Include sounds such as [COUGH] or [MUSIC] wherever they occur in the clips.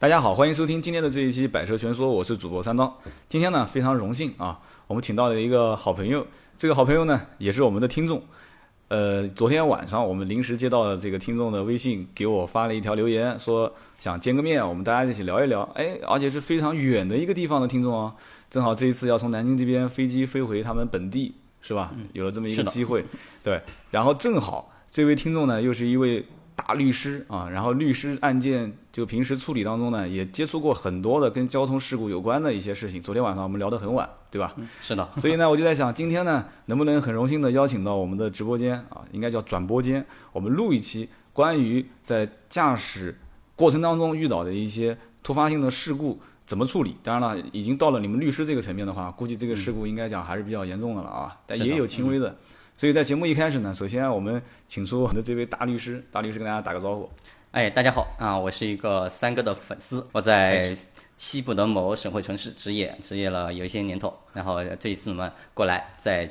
大家好，欢迎收听今天的这一期《百车全说》，我是主播三刀。今天呢，非常荣幸啊，我们请到了一个好朋友，这个好朋友呢，也是我们的听众。呃，昨天晚上我们临时接到了这个听众的微信，给我发了一条留言，说想见个面，我们大家一起聊一聊。哎，而且是非常远的一个地方的听众哦，正好这一次要从南京这边飞机飞回他们本地，是吧？有了这么一个机会，对。然后正好这位听众呢，又是一位。大律师啊，然后律师案件就平时处理当中呢，也接触过很多的跟交通事故有关的一些事情。昨天晚上我们聊得很晚，对吧？是的。所以呢，我就在想，今天呢，能不能很荣幸的邀请到我们的直播间啊，应该叫转播间，我们录一期关于在驾驶过程当中遇到的一些突发性的事故怎么处理。当然了，已经到了你们律师这个层面的话，估计这个事故应该讲还是比较严重的了啊，但也有轻微的。所以在节目一开始呢，首先我们请出我们的这位大律师，大律师跟大家打个招呼。哎，大家好啊，我是一个三哥的粉丝，我在西部的某省会城市执业，执业了有一些年头，然后这一次呢过来在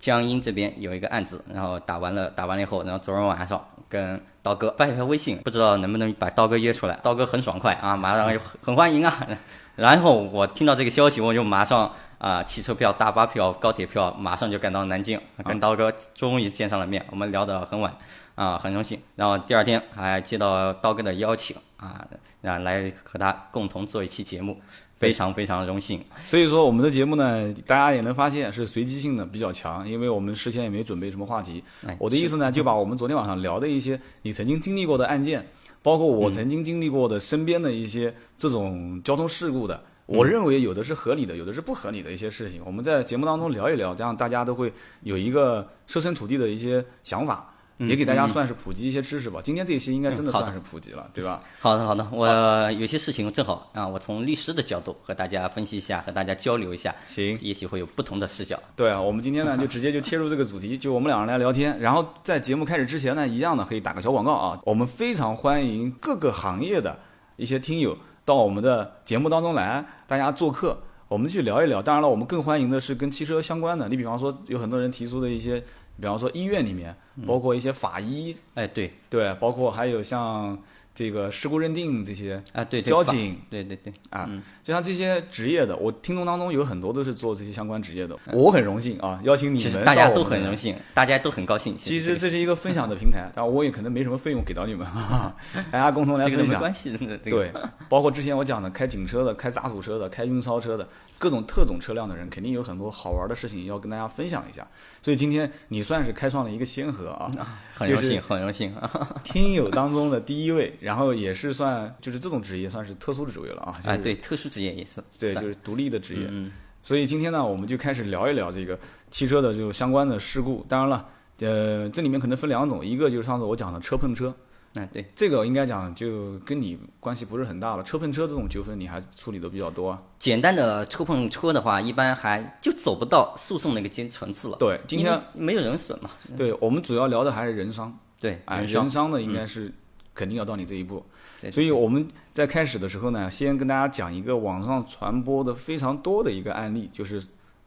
江阴这边有一个案子，然后打完了，打完了以后，然后昨天晚上跟刀哥发一条微信，不知道能不能把刀哥约出来，刀哥很爽快啊，马上很欢迎啊，然后我听到这个消息，我就马上。啊，汽车票、大巴票、高铁票，马上就赶到南京，跟刀哥终于见上了面。我们聊得很晚，啊，很荣幸。然后第二天还接到刀哥的邀请，啊，啊，来和他共同做一期节目，非常非常荣幸。所以说，我们的节目呢，大家也能发现是随机性的比较强，因为我们事先也没准备什么话题。我的意思呢，就把我们昨天晚上聊的一些你曾经经历过的案件，包括我曾经经历过的身边的一些这种交通事故的。我认为有的是合理的，有的是不合理的一些事情，我们在节目当中聊一聊，这样大家都会有一个设身处地的一些想法，也给大家算是普及一些知识吧。今天这一期应该真的算是普及了，对吧？好的，好的，我有些事情正好啊，我从律师的角度和大家分析一下，和大家交流一下，行，也许会有不同的视角。对啊，我们今天呢就 [LAUGHS] 直接就切入这个主题，就我们两人来聊天。然后在节目开始之前呢，一样的可以打个小广告啊，我们非常欢迎各个行业的一些听友。到我们的节目当中来，大家做客，我们去聊一聊。当然了，我们更欢迎的是跟汽车相关的。你比方说，有很多人提出的一些，比方说医院里面，包括一些法医，哎，对对，包括还有像。这个事故认定这些啊，对交警，对对对啊，就像这些职业的，我听众当中有很多都是做这些相关职业的，我很荣幸啊，邀请你们，大家都很荣幸，大家都很高兴。其实这是一个分享的平台，[LAUGHS] 但我也可能没什么费用给到你们，[LAUGHS] 大家共同来分享。没关系，对，包括之前我讲的开警车的、开渣土车的、开运钞车的各种特种车辆的人，肯定有很多好玩的事情要跟大家分享一下。所以今天你算是开创了一个先河啊，[LAUGHS] 很荣幸，[LAUGHS] 很荣幸。[LAUGHS] 听友当中的第一位，然后也是算。就是这种职业算是特殊的职业了啊！哎，对，特殊职业也是对，就是独立的职业。嗯，所以今天呢，我们就开始聊一聊这个汽车的就相关的事故。当然了，呃，这里面可能分两种，一个就是上次我讲的车碰车。哎，对，这个应该讲就跟你关系不是很大了。车碰车这种纠纷，你还处理的比较多。啊。简单的车碰车的话，一般还就走不到诉讼那个阶层次了。对，今天没有人损嘛。对我们主要聊的还是人伤。对，哎，人伤的应该是肯定要到你这一步。所以我们在开始的时候呢，先跟大家讲一个网上传播的非常多的一个案例，就是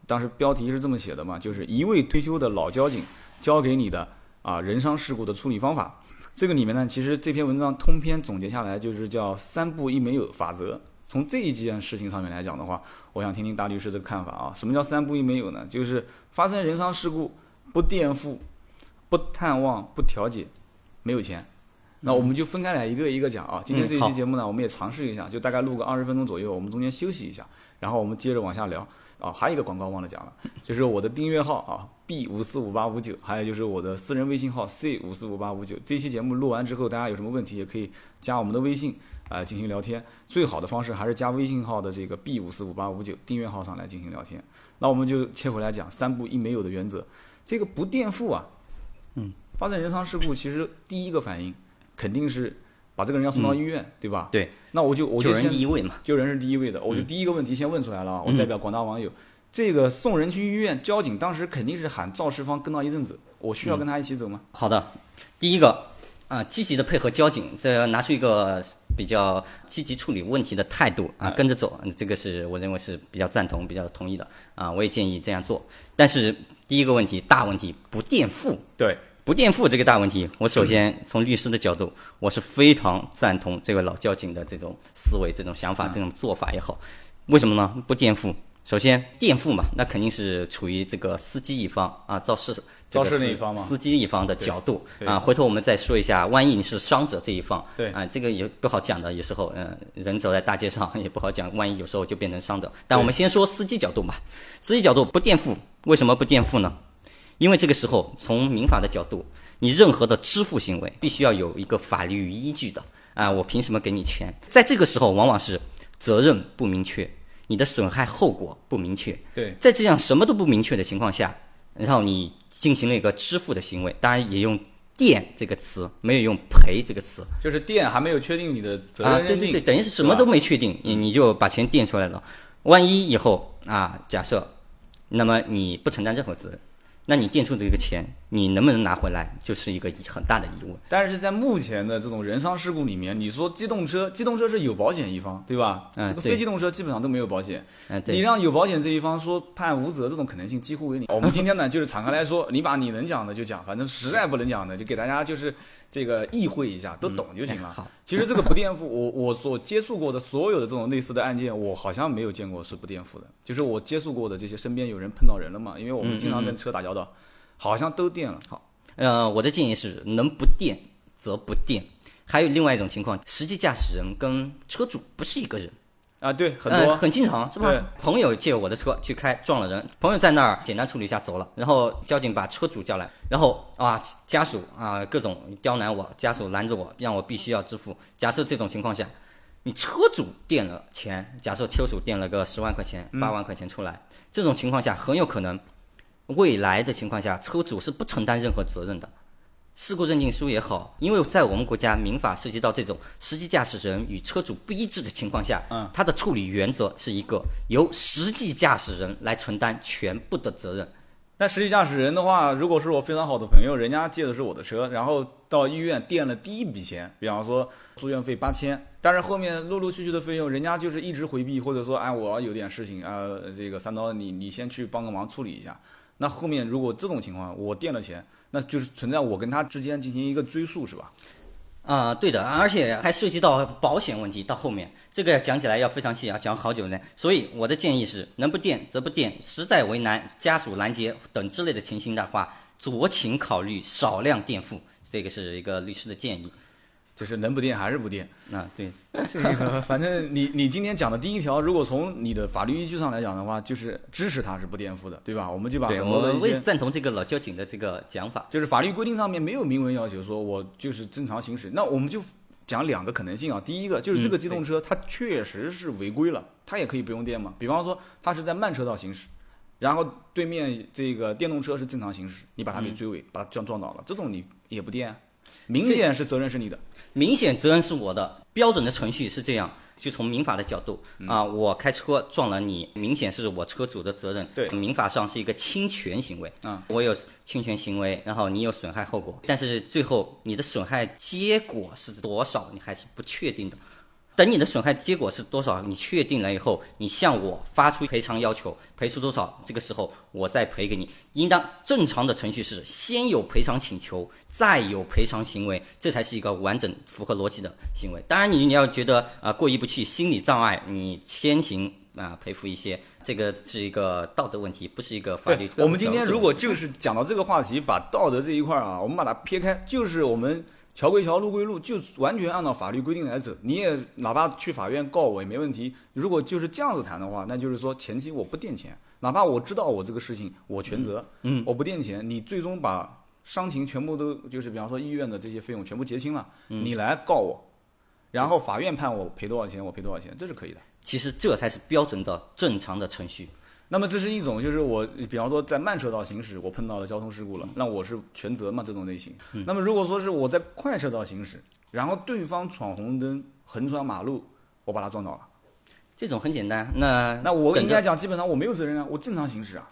当时标题是这么写的嘛，就是一位退休的老交警教给你的啊人伤事故的处理方法。这个里面呢，其实这篇文章通篇总结下来就是叫“三不一没有”法则。从这一件事情上面来讲的话，我想听听大律师的看法啊。什么叫“三不一没有”呢？就是发生人伤事故不垫付、不探望、不调解，没有钱。那我们就分开来一个一个讲啊。今天这一期节目呢，我们也尝试一下，就大概录个二十分钟左右，我们中间休息一下，然后我们接着往下聊。啊，还有一个广告忘了讲了，就是我的订阅号啊，B 五四五八五九，还有就是我的私人微信号 C 五四五八五九。这期节目录完之后，大家有什么问题也可以加我们的微信啊进行聊天。最好的方式还是加微信号的这个 B 五四五八五九订阅号上来进行聊天。那我们就切回来讲三不一没有的原则。这个不垫付啊，嗯，发生人伤事故，其实第一个反应。肯定是把这个人要送到医院，对吧？对。那我就我就救人第一位嘛，救人是第一位的。我就第一个问题先问出来了，我代表广大网友，这个送人去医院，交警当时肯定是喊肇事方跟到一阵子，我需要跟他一起走吗？好的，第一个啊，积极的配合交警，这拿出一个比较积极处理问题的态度啊，跟着走，这个是我认为是比较赞同、比较同意的啊，我也建议这样做。但是第一个问题，大问题不垫付。对。不垫付这个大问题，我首先从律师的角度，我是非常赞同这位老交警的这种思维、这种想法、这种做法也好。为什么呢？不垫付，首先垫付嘛，那肯定是处于这个司机一方啊，肇事肇事那一方嘛，司机一方的角度啊。回头我们再说一下，万一你是伤者这一方，对啊，这个也不好讲的。有时候，嗯，人走在大街上 [LAUGHS] 也不好讲，万一有时候就变成伤者。但我们先说司机角度吧，司机角度不垫付，为什么不垫付呢？因为这个时候，从民法的角度，你任何的支付行为必须要有一个法律依据的啊！我凭什么给你钱？在这个时候，往往是责任不明确，你的损害后果不明确。对，在这样什么都不明确的情况下，然后你进行了一个支付的行为，当然也用“垫”这个词，没有用“赔”这个词。就是垫还没有确定你的责任啊，对对对，等于是什么都没确定，你你就把钱垫出来了。万一以后啊，假设，那么你不承担任何责任。那你垫出这个钱，你能不能拿回来，就是一个很大的疑问。但是在目前的这种人伤事故里面，你说机动车，机动车是有保险一方，对吧？嗯。这个非机动车基本上都没有保险。嗯，对。你让有保险这一方说判无责，这种可能性几乎为零。我们今天呢，就是敞开来说，你把你能讲的就讲，反正实在不能讲的，就给大家就是这个意会一下，都懂就行了。好。其实这个不垫付，我我所接触过的所有的这种类似的案件，我好像没有见过是不垫付的。就是我接触过的这些身边有人碰到人了嘛，因为我们经常跟车打交道。好像都垫了。好，呃，我的建议是能不垫则不垫。还有另外一种情况，实际驾驶人跟车主不是一个人啊，对，很多很经常是吧？朋友借我的车去开，撞了人，朋友在那儿简单处理一下走了，然后交警把车主叫来，然后啊家属啊各种刁难我，家属拦着我，让我必须要支付。假设这种情况下，你车主垫了钱，假设车主垫了个十万块钱、八万块钱出来，这种情况下很有可能。未来的情况下，车主是不承担任何责任的。事故认定书也好，因为在我们国家民法涉及到这种实际驾驶人与车主不一致的情况下，嗯，它的处理原则是一个由实际驾驶人来承担全部的责任。那实际驾驶人的话，如果是我非常好的朋友，人家借的是我的车，然后到医院垫了第一笔钱，比方说住院费八千，但是后面陆陆续续的费用，人家就是一直回避，或者说哎，我有点事情啊，这个三刀你你先去帮个忙处理一下。那后面如果这种情况我垫了钱，那就是存在我跟他之间进行一个追诉，是吧？啊，对的，而且还涉及到保险问题。到后面这个讲起来要非常细啊，讲好久呢。所以我的建议是，能不垫则不垫，实在为难家属拦截等之类的情形的话，酌情考虑少量垫付。这个是一个律师的建议。就是能不垫还是不垫啊？对，[LAUGHS] 这个反正你你今天讲的第一条，如果从你的法律依据上来讲的话，就是支持他是不垫付的，对吧？我们就把很多的我也赞同这个老交警的这个讲法，就是法律规定上面没有明文要求说我就是正常行驶，那我们就讲两个可能性啊。第一个就是这个机动车它确实是违规了，它也可以不用电嘛。比方说它是在慢车道行驶，然后对面这个电动车是正常行驶，你把它给追尾，把它撞撞倒了，这种你也不垫。明显是责任是你的，明显责任是我的。标准的程序是这样，就从民法的角度啊，我开车撞了你，明显是我车主的责任。对，民法上是一个侵权行为。嗯，我有侵权行为，然后你有损害后果，但是最后你的损害结果是多少，你还是不确定的。等你的损害结果是多少，你确定了以后，你向我发出赔偿要求，赔出多少，这个时候我再赔给你。应当正常的程序是先有赔偿请求，再有赔偿行为，这才是一个完整、符合逻辑的行为。当然，你你要觉得啊过意不去，心理障碍，你先行啊赔付一些，这个是一个道德问题，不是一个法律。我们今天如果就是讲到这个话题，把道德这一块啊，我们把它撇开，就是我们。桥归桥，路归路，就完全按照法律规定来走。你也哪怕去法院告我也没问题。如果就是这样子谈的话，那就是说前期我不垫钱，哪怕我知道我这个事情我全责，嗯，我不垫钱，你最终把伤情全部都就是比方说医院的这些费用全部结清了，你来告我，然后法院判我赔多少钱，我赔多少钱，这是可以的。其实这才是标准的正常的程序。那么这是一种，就是我比方说在慢车道行驶，我碰到了交通事故了，那我是全责嘛？这种类型。那么如果说是我在快车道行驶，然后对方闯红灯横穿马路，我把他撞倒了，这种很简单。那那我应该讲，基本上我没有责任啊，我正常行驶啊。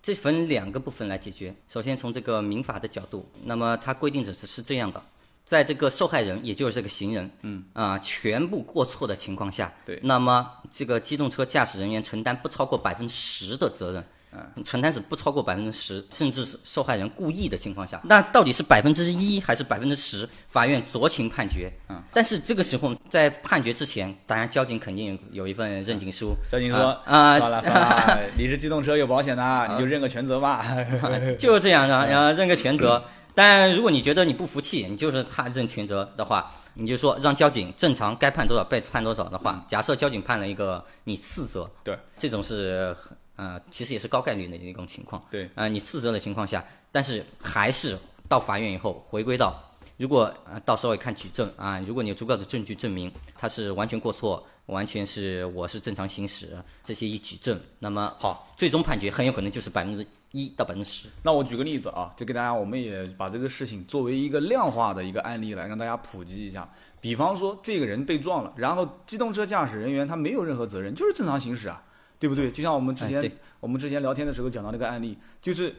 这分两个部分来解决。首先从这个民法的角度，那么它规定的是是这样的。在这个受害人，也就是这个行人，嗯啊，全部过错的情况下，对，那么这个机动车驾驶人员承担不超过百分之十的责任。嗯承担是不超过百分之十，甚至是受害人故意的情况下，那到底是百分之一还是百分之十？法院酌情判决。嗯，但是这个时候在判决之前，当然交警肯定有一份认定书。交警说啊，算了算了，[LAUGHS] 你是机动车有保险的，你就认个全责吧。[LAUGHS] 就是这样的，然 [LAUGHS] 后认个全责。但如果你觉得你不服气，你就是他认全责的话，你就说让交警正常该判多少被判多少的话，假设交警判了一个你次责，对，这种是呃其实也是高概率的一种情况，对，呃你次责的情况下，但是还是到法院以后回归到，如果呃到时候看举证啊，如果你有足够的证据证明他是完全过错，完全是我是正常行驶，这些一举证，那么好，最终判决很有可能就是百分之。一到百分之十。那我举个例子啊，就给大家，我们也把这个事情作为一个量化的一个案例来让大家普及一下。比方说，这个人被撞了，然后机动车驾驶人员他没有任何责任，就是正常行驶啊，对不对？就像我们之前我们之前聊天的时候讲到那个案例，就是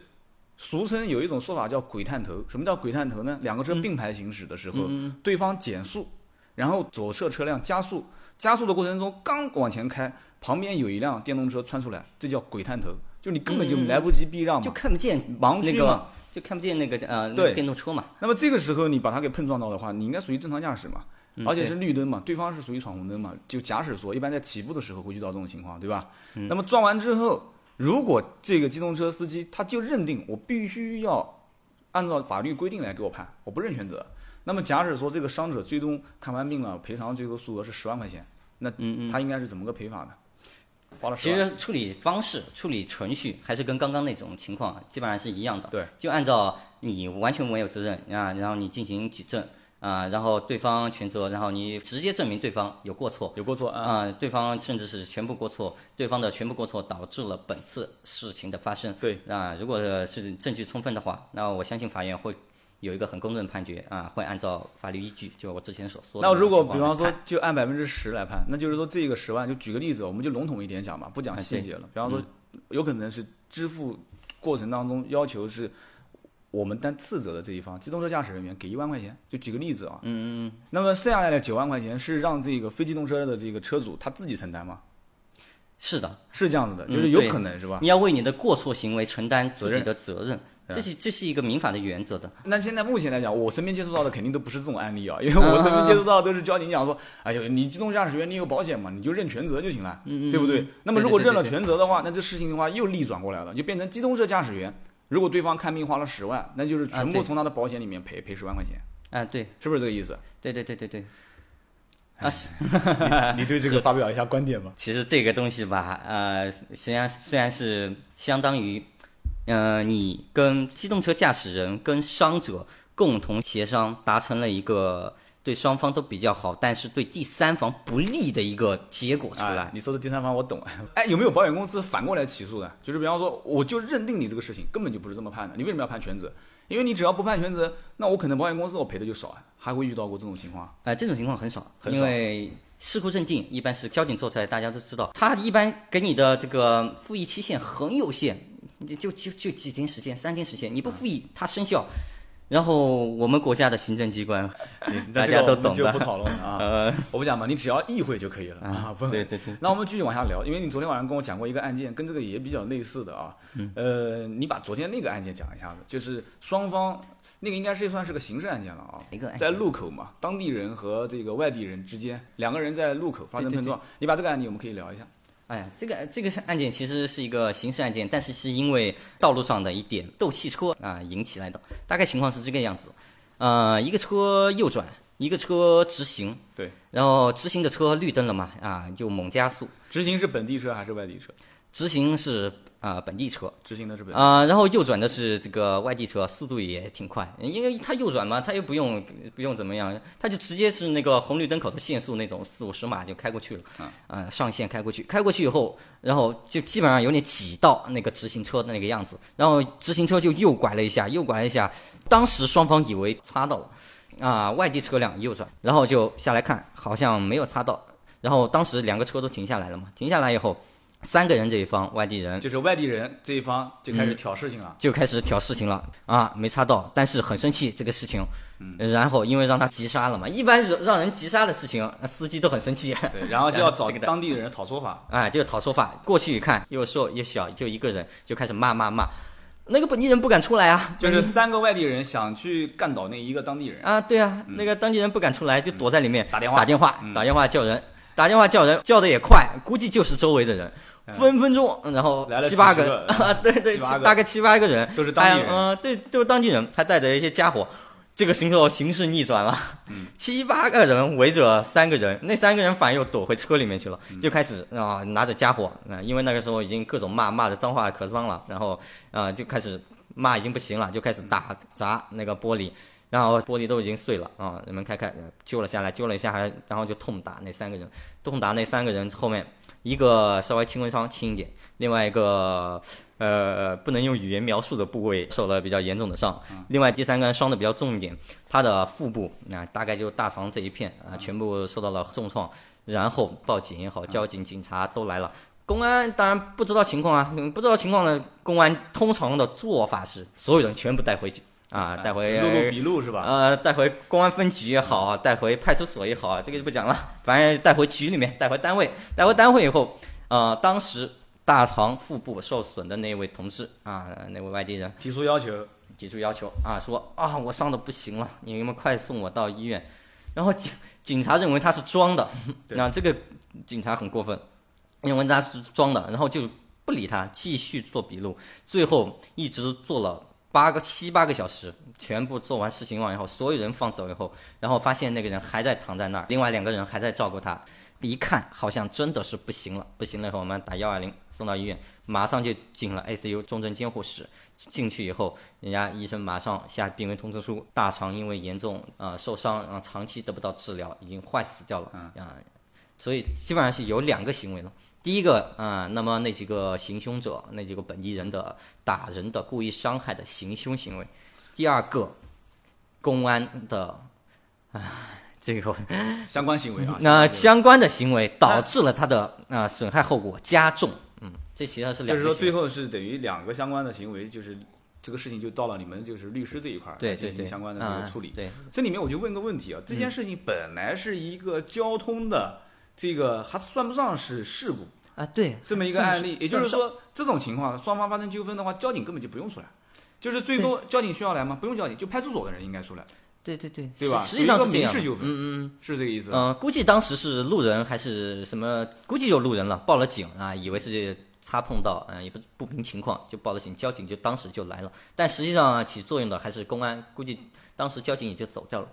俗称有一种说法叫“鬼探头”。什么叫“鬼探头”呢？两个车并排行驶的时候，对方减速，然后左侧车辆加速，加速的过程中刚往前开，旁边有一辆电动车窜出来，这叫“鬼探头”。就你根本就来不及避让嘛，就看不见盲区嘛，就看不见那个呃电动车嘛。那么这个时候你把它给碰撞到的话，你应该属于正常驾驶嘛，而且是绿灯嘛，对方是属于闯红灯嘛。就假使说，一般在起步的时候会遇到这种情况，对吧？那么撞完之后，如果这个机动车司机他就认定我必须要按照法律规定来给我判，我不认全责。那么假使说这个伤者最终看完病了，赔偿最后数额是十万块钱，那他应该是怎么个赔法呢？花了其实处理方式、处理程序还是跟刚刚那种情况基本上是一样的。对，就按照你完全没有责任啊，然后你进行举证啊，然后对方全责，然后你直接证明对方有过错，有过错啊，对方甚至是全部过错，对方的全部过错导致了本次事情的发生。对啊，如果是证据充分的话，那我相信法院会。有一个很公正的判决啊，会按照法律依据，就我之前所说的。那如果比方说就按百分之十来判，那就是说这个十万，就举个例子，我们就笼统一点讲吧，不讲细节了。比方说，有可能是支付过程当中要求是我们担次责的这一方，机动车驾驶人员给一万块钱，就举个例子啊。嗯嗯。那么剩下来的九万块钱是让这个非机动车的这个车主他自己承担吗？是的，是这样子的，就是有可能是吧？你要为你的过错行为承担自己的责任。这是这是一个民法的原则的。那现在目前来讲，我身边接触到的肯定都不是这种案例啊，因为我身边接触到的都是交警讲说，哎呦，你机动驾驶员你有保险嘛，你就认全责就行了，对不对？那么如果认了全责的话，那这事情的话又逆转过来了，就变成机动车驾驶员，如果对方看病花了十万，那就是全部从他的保险里面赔赔十万块钱。啊，对，是不是这个意思？对对对对对。啊，你对这个发表一下观点吧。[LAUGHS] 其实这个东西吧，呃，实际上虽然是相当于。嗯，你跟机动车驾驶人跟伤者共同协商，达成了一个对双方都比较好，但是对第三方不利的一个结果出来。你说的第三方我懂。[LAUGHS] 哎，有没有保险公司反过来起诉的？就是比方说，我就认定你这个事情根本就不是这么判的，你为什么要判全责？因为你只要不判全责，那我可能保险公司我赔的就少啊。还会遇到过这种情况？哎，这种情况很少，很少。因为事故认定一般是交警做出来，大家都知道，他一般给你的这个复议期限很有限。就就就几天时间，三天时间，你不复议，它生效。然后我们国家的行政机关，[LAUGHS] 大家都懂的，就不讨论了啊。[LAUGHS] 我不讲嘛，你只要议会就可以了啊。对对对。那我们继续往下聊，因为你昨天晚上跟我讲过一个案件，跟这个也比较类似的啊。呃，你把昨天那个案件讲一下子，就是双方那个应该是算是个刑事案件了啊。一个在路口嘛，当地人和这个外地人之间，两个人在路口发生碰撞。你把这个案例我们可以聊一下。哎，这个这个是案件，其实是一个刑事案件，但是是因为道路上的一点斗气车啊引起来的。大概情况是这个样子，呃，一个车右转，一个车直行，对，然后直行的车绿灯了嘛，啊，就猛加速。直行是本地车还是外地车？直行是。啊，本地车直行的是本啊，然后右转的是这个外地车，速度也挺快，因为它右转嘛，它又不用不用怎么样，它就直接是那个红绿灯口的限速那种四五十码就开过去了，啊，上线开过去，开过去以后，然后就基本上有点挤到那个直行车的那个样子，然后直行车就右拐了一下，右拐了一下，当时双方以为擦到了，啊，外地车辆右转，然后就下来看，好像没有擦到，然后当时两个车都停下来了嘛，停下来以后。三个人这一方外地人。就是外地人这一方就开始挑事情了，就开始挑事情了。啊，没擦到，但是很生气这个事情，然后因为让他急刹了嘛，一般让让人急刹的事情，司机都很生气，对，然后就要找 [LAUGHS] 当地的人讨说法，哎，就讨说法。过去一看，又瘦又小，就一个人，就开始骂骂骂。那个本地人不敢出来啊，就是三个外地人想去干倒那一个当地人，啊，对啊，那个当地人不敢出来，就躲在里面打电话。打电话嗯。打电话叫人，打电话叫人，叫的也快，估计就是周围的人，分分钟，然后七八个 [LAUGHS] 啊，对对，大概七八个人，都是当地人。还嗯、对，都是当地人，还带着一些家伙。这个时候形势逆转了，嗯。[LAUGHS] 七八个人围着三个人，那三个人反而又躲回车里面去了，嗯。就开始啊、拿着家伙啊、因为那个时候已经各种骂骂的脏话可脏了，然后啊、就开始骂已经不行了，就开始打砸那个玻璃，然后玻璃都已经碎了啊，人们开开揪了下来，揪了一下还然后就痛打那三个人，痛打那三个人后面一个稍微轻微伤轻一点，另外一个呃不能用语言描述的部位受了比较严重的伤，另外第三个人伤的比较重一点，他的腹部啊、大概就大肠这一片啊、全部受到了重创，然后报警也好，交警、警察都来了。公安当然不知道情况啊，嗯不知道情况呢，公安通常的做法是所有人全部带回去啊，带回录录笔录是吧？呃，带回公安分局也好，带回派出所也好，这个就不讲了。反正带回局里面，带回单位，带回单位以后，呃，当时大肠腹部受损的那位同志啊，那位外地人提出要求，提出要求啊，说啊，我伤的不行了，你们快送我到医院。然后警警察认为他是装的，那这个警察很过分，认为他是装的，然后就不理他，继续做笔录，最后一直做了八个七八个小时，全部做完事情完以后，所有人放走以后，然后发现那个人还在躺在那儿，另外两个人还在照顾他，一看好像真的是不行了，不行了以后我们打幺二零送到医院，马上就进了 ICU 重症监护室。进去以后，人家医生马上下病危通知书，大肠因为严重呃受伤，然后长期得不到治疗，已经坏死掉了啊、所以基本上是有两个行为了。第一个啊、那么那几个行凶者，那几个本地人的打人的故意伤害的行凶行为；第二个，公安的，啊，这个相关行为啊，[LAUGHS] 那相关的行为导致了他的啊、损害后果加重。嗯，这其实是两个。就是说最后是等于两个相关的行为，就是这个事情就到了你们就是律师这一块儿来进行相关的这个啊处理。对，这里面我就问个问题啊，这件事情本来是一个交通的这个还算不上是事故啊，对，这么一个案例，也就是说这种情况双方发生纠纷的话，交警根本就不用出来，就是最多交警需要来吗？不用交警，就派出所的人应该出来，对对对，对吧？实实际上是民事纠纷，嗯嗯是这个意思。嗯，估计当时是路人还是什么，估计有路人了，报了警啊，以为是擦碰到，嗯，也不不明情况就报了警，交警就当时就来了，但实际上起作用的还是公安，估计当时交警也就走掉了，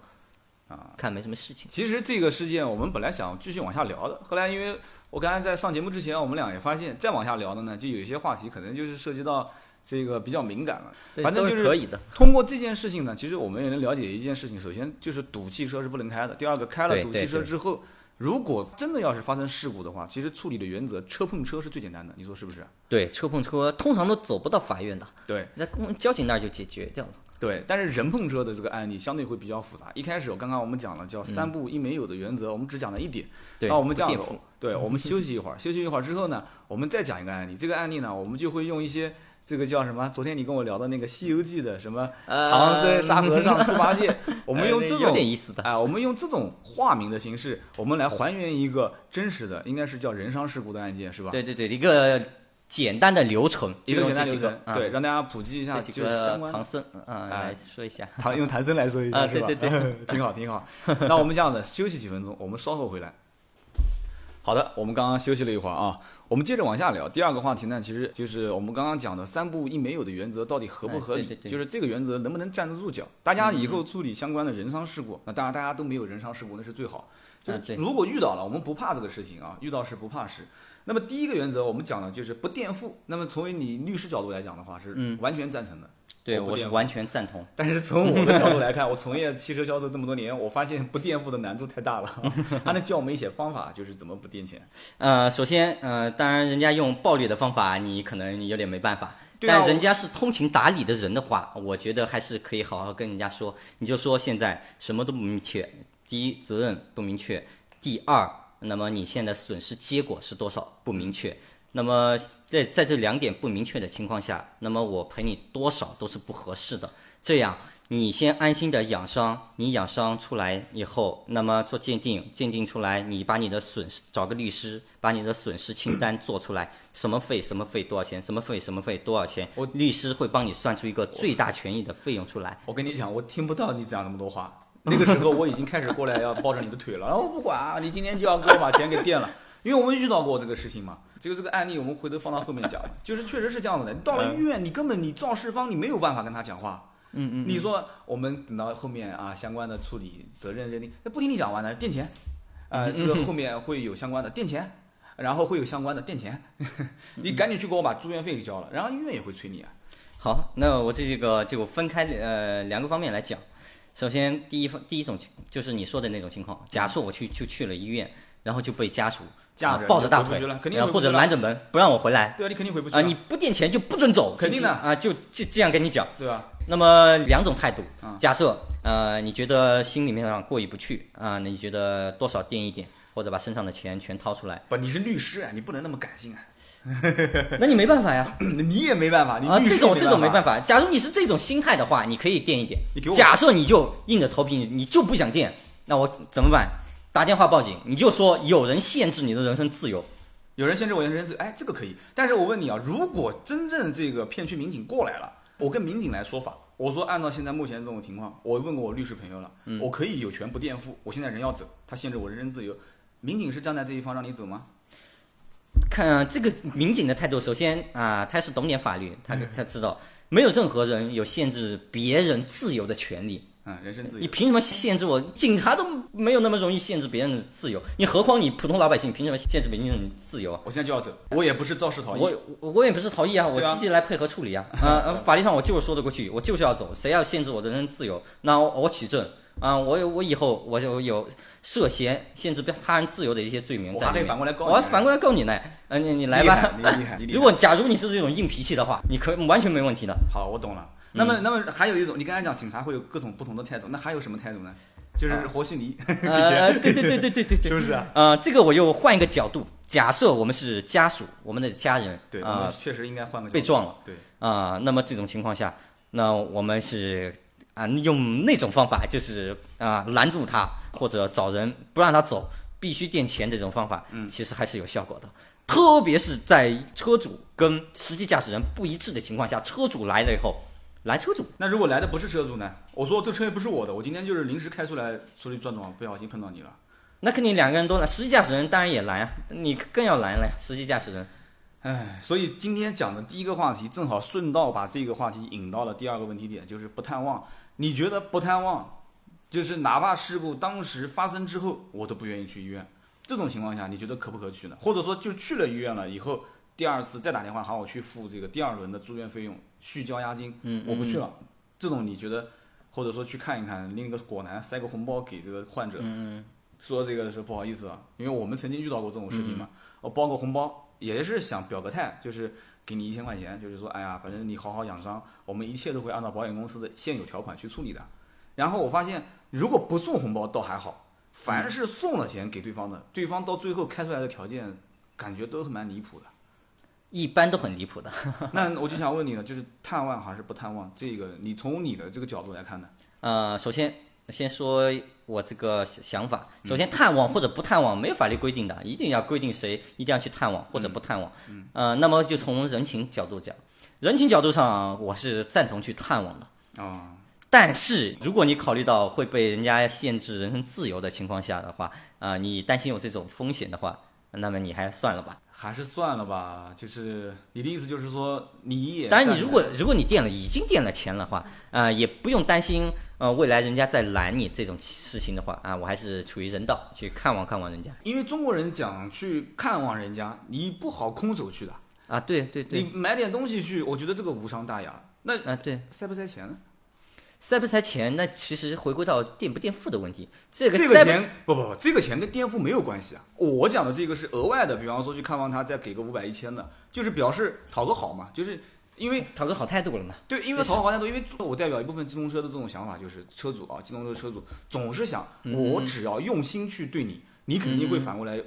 啊，看没什么事情。其实这个事件我们本来想继续往下聊的，后来因为我刚才在上节目之前，我们俩也发现再往下聊的呢，就有一些话题可能就是涉及到这个比较敏感了。反正就是可以的。通过这件事情呢，其实我们也能了解一件事情，首先就是堵汽车是不能开的，第二个开了堵汽车之后。如果真的要是发生事故的话，其实处理的原则，车碰车是最简单的，你说是不是？对，车碰车通常都走不到法院的，对在公交警那儿就解决掉了。对，但是人碰车的这个案例相对会比较复杂。一开始我刚刚我们讲了叫三不一没有的原则，我们只讲了一点。对，那我们这样子对，我们休息一会儿，休息一会儿之后呢，我们再讲一个案例。这个案例呢，我们就会用一些这个叫什么？昨天你跟我聊的那个《西游记》的什么呃唐僧、沙和尚、猪八戒，[LAUGHS] 我们用这种点意思的哎，我们用这种化名的形式，我们来还原一个真实的，应该是叫人伤事故的案件，是吧？对对对，一个简单的流程，一个简单流程对，让大家普及一下，这几就是相个关唐僧啊，哎来说一下。唐用唐僧来说一下，啊对对对，[LAUGHS] 挺好挺好。[LAUGHS] 那我们这样子休息几分钟，我们稍后回来。好的，我们刚刚休息了一会儿啊，我们接着往下聊。第二个话题呢，其实就是我们刚刚讲的三不一没有的原则到底合不合理，就是这个原则能不能站得住脚。大家以后处理相关的人伤事故，那当然大家都没有人伤事故，那是最好。就是如果遇到了，我们不怕这个事情啊，遇到事不怕事。那么第一个原则我们讲的就是不垫付。那么从你律师角度来讲的话，是嗯完全赞成的。对，我是完全赞同。但是从我的角度来看，[LAUGHS] 我从业汽车销售这么多年，我发现不垫付的难度太大了。[LAUGHS] 他能教我们一些方法，就是怎么不垫钱。呃，首先，呃，当然人家用暴力的方法，你可能有点没办法。对啊但人家是通情达理的人的话，我觉得还是可以好好跟人家说。你就说现在什么都不明确，第一责任不明确，第二，那么你现在损失结果是多少不明确，那么在在这两点不明确的情况下，那么我赔你多少都是不合适的。这样，你先安心的养伤，你养伤出来以后，那么做鉴定，鉴定出来，你把你的损失找个律师，把你的损失清单做出来，什么费什么费多少钱，什么费什么费多少钱，我律师会帮你算出一个最大权益的费用出来。我跟你讲，我听不到你讲那么多话。那个时候我已经开始过来要抱着你的腿了，然 [LAUGHS] 后我不管啊，你今天就要给我把钱给垫了，因为我们遇到过这个事情嘛。这个这个案例我们回头放到后面讲，[LAUGHS] 就是确实是这样子的。你到了医院，你根本你肇事方你没有办法跟他讲话。嗯嗯。你说我们等到后面啊相关的处理责任认定，那不听你讲完呢，垫钱，呃，这个后面会有相关的垫钱，然后会有相关的垫钱，[LAUGHS] 你赶紧去给我把住院费给交了，然后医院也会催你啊。好，那我这个就分开呃两个方面来讲。首先，第一方第一种就是你说的那种情况，假设我去就去了医院，然后就被家属架着抱着大腿，或者拦着门不让我回来。对啊，你肯定回不去啊！你不垫钱就不准走，肯定的啊！就就这样跟你讲，对吧？那么两种态度，假设呃你觉得心里面上过意不去啊，那你觉得多少垫一点，或者把身上的钱全掏出来？不，你是律师啊，你不能那么感性啊。[LAUGHS] 那你没办法呀，[LAUGHS] 你也没办法，你啊，这种这种没办法。假如你是这种心态的话，你可以垫一点。假设你就硬着头皮，你就不想垫，那我怎么办？打电话报警，你就说有人限制你的人身自由，有人限制我人身自由，哎，这个可以。但是我问你啊，如果真正这个片区民警过来了，我跟民警来说法，我说按照现在目前这种情况，我问过我律师朋友了，我可以有权不垫付，我现在人要走，他限制我人身自由，民警是站在这一方让你走吗？看这个民警的态度，首先啊，他是懂点法律，他他知道没有任何人有限制别人自由的权利。嗯，人身自由。你凭什么限制我？警察都没有那么容易限制别人的自由，你何况你普通老百姓，凭什么限制别人自由？我现在就要走，我也不是肇事逃逸，我我也不是逃逸啊，我积极来配合处理啊。啊，法律上我就是说得过去，我就是要走，谁要限制我的人身自由，那我取证。啊，我我以后我就有涉嫌限制他人自由的一些罪名，我还可以反过来告你，我反过来告你呢。嗯，你你来吧，你厉害，[LAUGHS] 你厉害。如果假如你是这种硬脾气的话，你可完全没问题的。好，我懂了。那么那么还有一种，你刚才讲警察会有各种不同的态度，那还有什么态度呢？就是和稀泥。呃，对对对对对对对，[LAUGHS] 是不是啊？呃，这个我又换一个角度，假设我们是家属，我们的家人，对，啊，确实应该换个被撞了，对，啊，那么这种情况下，那我们是。啊，用那种方法就是啊，拦住他或者找人不让他走，必须垫钱这种方法，嗯，其实还是有效果的。特别是在车主跟实际驾驶人不一致的情况下，车主来了以后拦车主。那如果来的不是车主呢？我说这车也不是我的，我今天就是临时开出来出去转转，不小心碰到你了。那肯定两个人都来，实际驾驶人当然也拦啊，你更要拦了呀，实际驾驶人。唉，所以今天讲的第一个话题，正好顺道把这个话题引到了第二个问题点，就是不探望。你觉得不探望，就是哪怕事故当时发生之后，我都不愿意去医院。这种情况下，你觉得可不可取呢？或者说，就去了医院了以后，第二次再打电话喊我去付这个第二轮的住院费用，续交押金，嗯，我不去了。这种你觉得，或者说去看一看，拎个果篮塞个红包给这个患者，嗯说这个是不好意思啊，因为我们曾经遇到过这种事情嘛。我包个红包，也是想表个态，就是。给你一千块钱，就是说，哎呀，反正你好好养伤，我们一切都会按照保险公司的现有条款去处理的。然后我发现，如果不送红包倒还好，凡是送了钱给对方的，对方到最后开出来的条件，感觉都是蛮离谱的，一般都很离谱的。[LAUGHS] 那我就想问你了，就是探望还是不探望？这个你从你的这个角度来看呢？呃，首先。先说我这个想法，首先探望或者不探望没有法律规定的，一定要规定谁一定要去探望或者不探望。嗯，呃，那么就从人情角度讲，人情角度上我是赞同去探望的。啊，但是如果你考虑到会被人家限制人身自由的情况下的话，啊，你担心有这种风险的话，那么你还算了吧。还是算了吧，就是你的意思就是说你也。当然，你如果如果你垫了已经垫了钱的话，啊，也不用担心。呃，未来人家再拦你这种事情的话啊，我还是出于人道去看望看望人家。因为中国人讲去看望人家，你不好空手去的啊。对对对，你买点东西去，我觉得这个无伤大雅。那啊，对，塞不塞钱呢？塞不塞钱？那其实回归到垫不垫付的问题。这个这个钱不不不，这个钱跟垫付没有关系啊。我讲的这个是额外的，比方说去看望他，再给个五百一千的，就是表示讨个好嘛，就是。因为讨个好态度了嘛？对，因为讨个好态度，因为我代表一部分机动车的这种想法，就是车主啊，机动车车主总是想，我只要用心去对你，你肯定会反过来。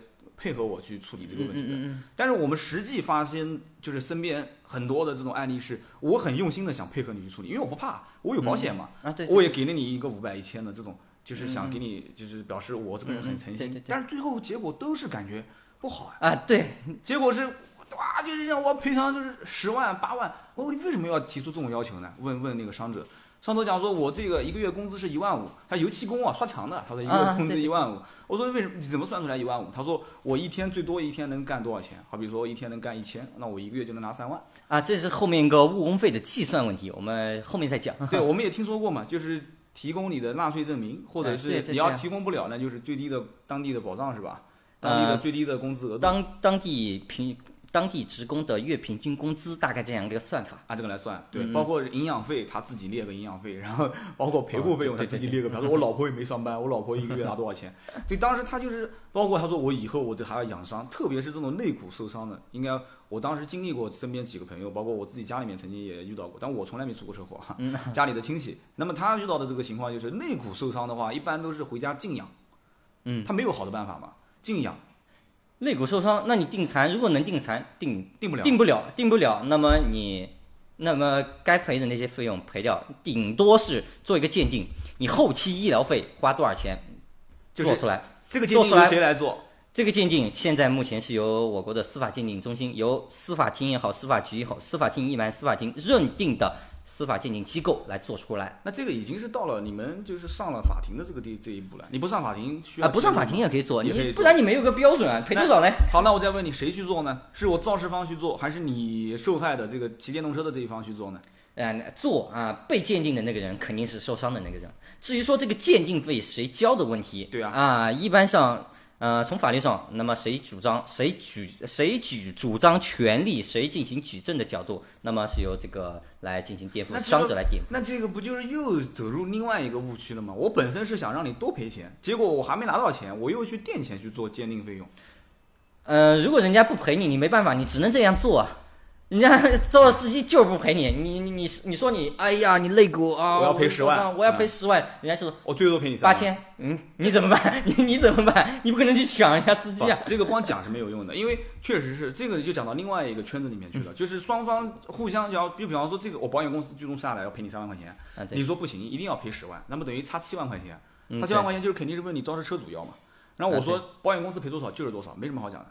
配合我去处理这个问题的。但是我们实际发现，就是身边很多的这种案例是，我很用心的想配合你去处理，因为我不怕，我有保险嘛，啊对，我也给了你一个五百一千的这种，就是想给你，就是表示我这个人很诚心。但是最后结果都是感觉不好啊，啊对，结果是哇，就是让我赔偿就是十万八万，我说你为什么要提出这种要求呢？问问那个伤者。伤者讲说，我这个一个月工资是一万五，他油漆工啊，刷墙的，他说一个月工资一万五。我说为什么？你怎么算出来一万五？他说我一天最多一天能干多少钱？好比说一天能干一千，那我一个月就能拿三万。啊，这是后面一个误工费的计算问题，我们后面再讲。对，我们也听说过嘛，就是提供你的纳税证明，或者是你要提供不了，那就是最低的当地的保障是吧？当地的呃最低的工资额度。当当地平当地职工的月平均工资大概这样一个算法。按这个来算，对，嗯包括营养费他自己列个营养费，然后包括陪护费用他自己列个，比方说我老婆也没上班，我老婆一个月拿多少钱？对，当时他就是包括他说我以后我这还要养伤，特别是这种肋骨受伤的，应该我当时经历过身边几个朋友，包括我自己家里面曾经也遇到过，但我从来没出过车祸家里的亲戚，那么他遇到的这个情况就是肋骨受伤的话，一般都是回家静养，嗯，他没有好的办法嘛，静养肋骨受伤，那你定残，如果能定残，定定不了，定不了，定不了，那么你，那么该赔的那些费用赔掉，顶多是做一个鉴定，你后期医疗费花多少钱，就是做出来。这个鉴定谁来做？这个鉴定现在目前是由我国的司法鉴定中心，由司法厅也好，司法局也好，司法厅一般司法厅认定的司法鉴定机构来做出来。那这个已经是到了你们就是上了法庭的这个地这一步了。你不上法庭需要啊，不上法庭也可以做，你不然你没有个标准啊，赔多少呢？好，那我再问你，谁去做呢？是我肇事方去做，还是你受害的这个骑电动车的这一方去做呢？嗯，做啊，被鉴定的那个人肯定是受伤的那个人。至于说这个鉴定费谁交的问题，对啊啊，一般上，呃，从法律上，那么谁主张谁举谁举主张权利，谁进行举证的角度，那么是由这个来进行垫付伤者来垫付。那这个不就是又走入另外一个误区了吗？我本身是想让你多赔钱，结果我还没拿到钱，我又去垫钱去做鉴定费用。呃，如果人家不赔你，你没办法，你只能这样做啊。人家招的司机就是不赔你，你你你你说你，哎呀，你肋骨啊，我要赔10万我要赔十万，人家说我最多赔你三。八千，嗯，你怎么办？[LAUGHS] 你你怎么办？你不可能去抢人家司机啊。这个光讲是没有用的，因为确实是这个就讲到另外一个圈子里面去了，就是双方互相要，就比方说这个我保险公司最终下来要赔你三万块钱，啊，你说不行，一定要赔十万，那么等于差七万块钱，嗯差七万块钱就是肯定是问你肇事车主要嘛。然后我啊说保险公司赔多少就是多少，没什么好讲的，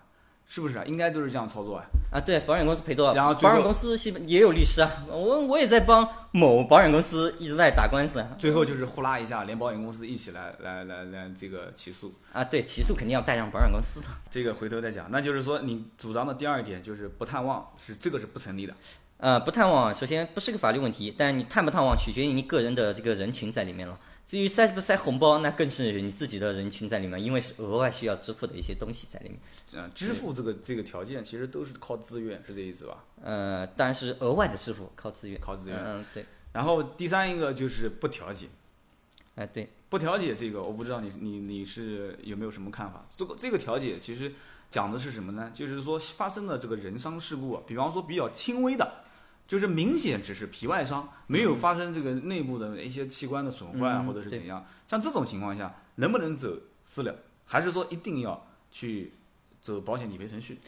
是不是啊？应该都是这样操作啊。啊，对，保险公司赔多少？然后后保险公司基本也有律师啊，我我也在帮某保险公司一直在打官司啊。最后就是呼啦一下，连保险公司一起来来来来这个起诉，啊，对，起诉肯定要带上保险公司的。这个回头再讲。那就是说你主张的第二点就是不探望，是这个是不成立的。呃，不探望，首先不是个法律问题，但你探不探望取决于你个人的这个人情在里面了。至于塞不塞红包，那更是你自己的人群在里面，因为是额外需要支付的一些东西在里面。嗯，支付这个这个条件其实都是靠自愿，是这意思吧？呃，当然是额外的支付，靠自愿。靠自愿。嗯，对，然后第三一个就是不调解，哎、对，不调解这个我不知道你你你是有没有什么看法？这个这个调解其实讲的是什么呢？就是说发生的这个人伤事故啊，比方说比较轻微的，就是明显只是皮外伤，没有发生这个内部的一些器官的损坏啊，嗯或者是怎样。像这种情况下，能不能走私了？还是说一定要去走保险理赔程序？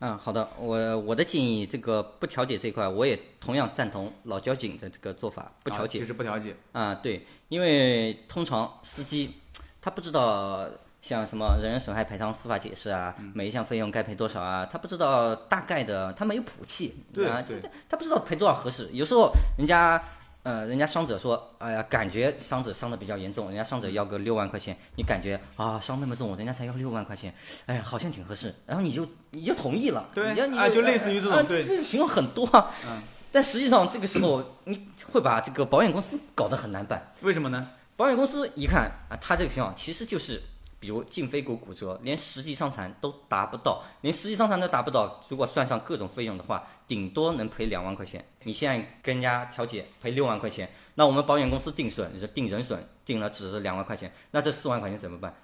嗯，好的，我我的建议，这个不调解这块，我也同样赞同老交警的这个做法，不调解啊就是不调解。啊，对，因为通常司机他不知道像什么人身损害赔偿司法解释啊，嗯每一项费用该赔多少啊，他不知道大概的，他没有谱系，啊，对啊他他不知道赔多少合适。有时候人家呃，人家伤者说，哎呀，感觉伤者伤的比较严重，人家伤者要个六万块钱，你感觉啊伤那么重，人家才要六万块钱，哎呀，好像挺合适，然后你就你就同意了，对你要你啊就类似于这种啊对这这情况很多啊。嗯但实际上这个时候你会把这个保险公司搞得很难办。为什么呢？保险公司一看啊，他这个情况其实就是，比如胫腓骨骨折，连实际伤残都达不到，连实际伤残都达不到，如果算上各种费用的话，顶多能赔两万块钱。你现在跟人家调解赔六万块钱，那我们保险公司定损是定人损定了只是两万块钱，那这四万块钱怎么办？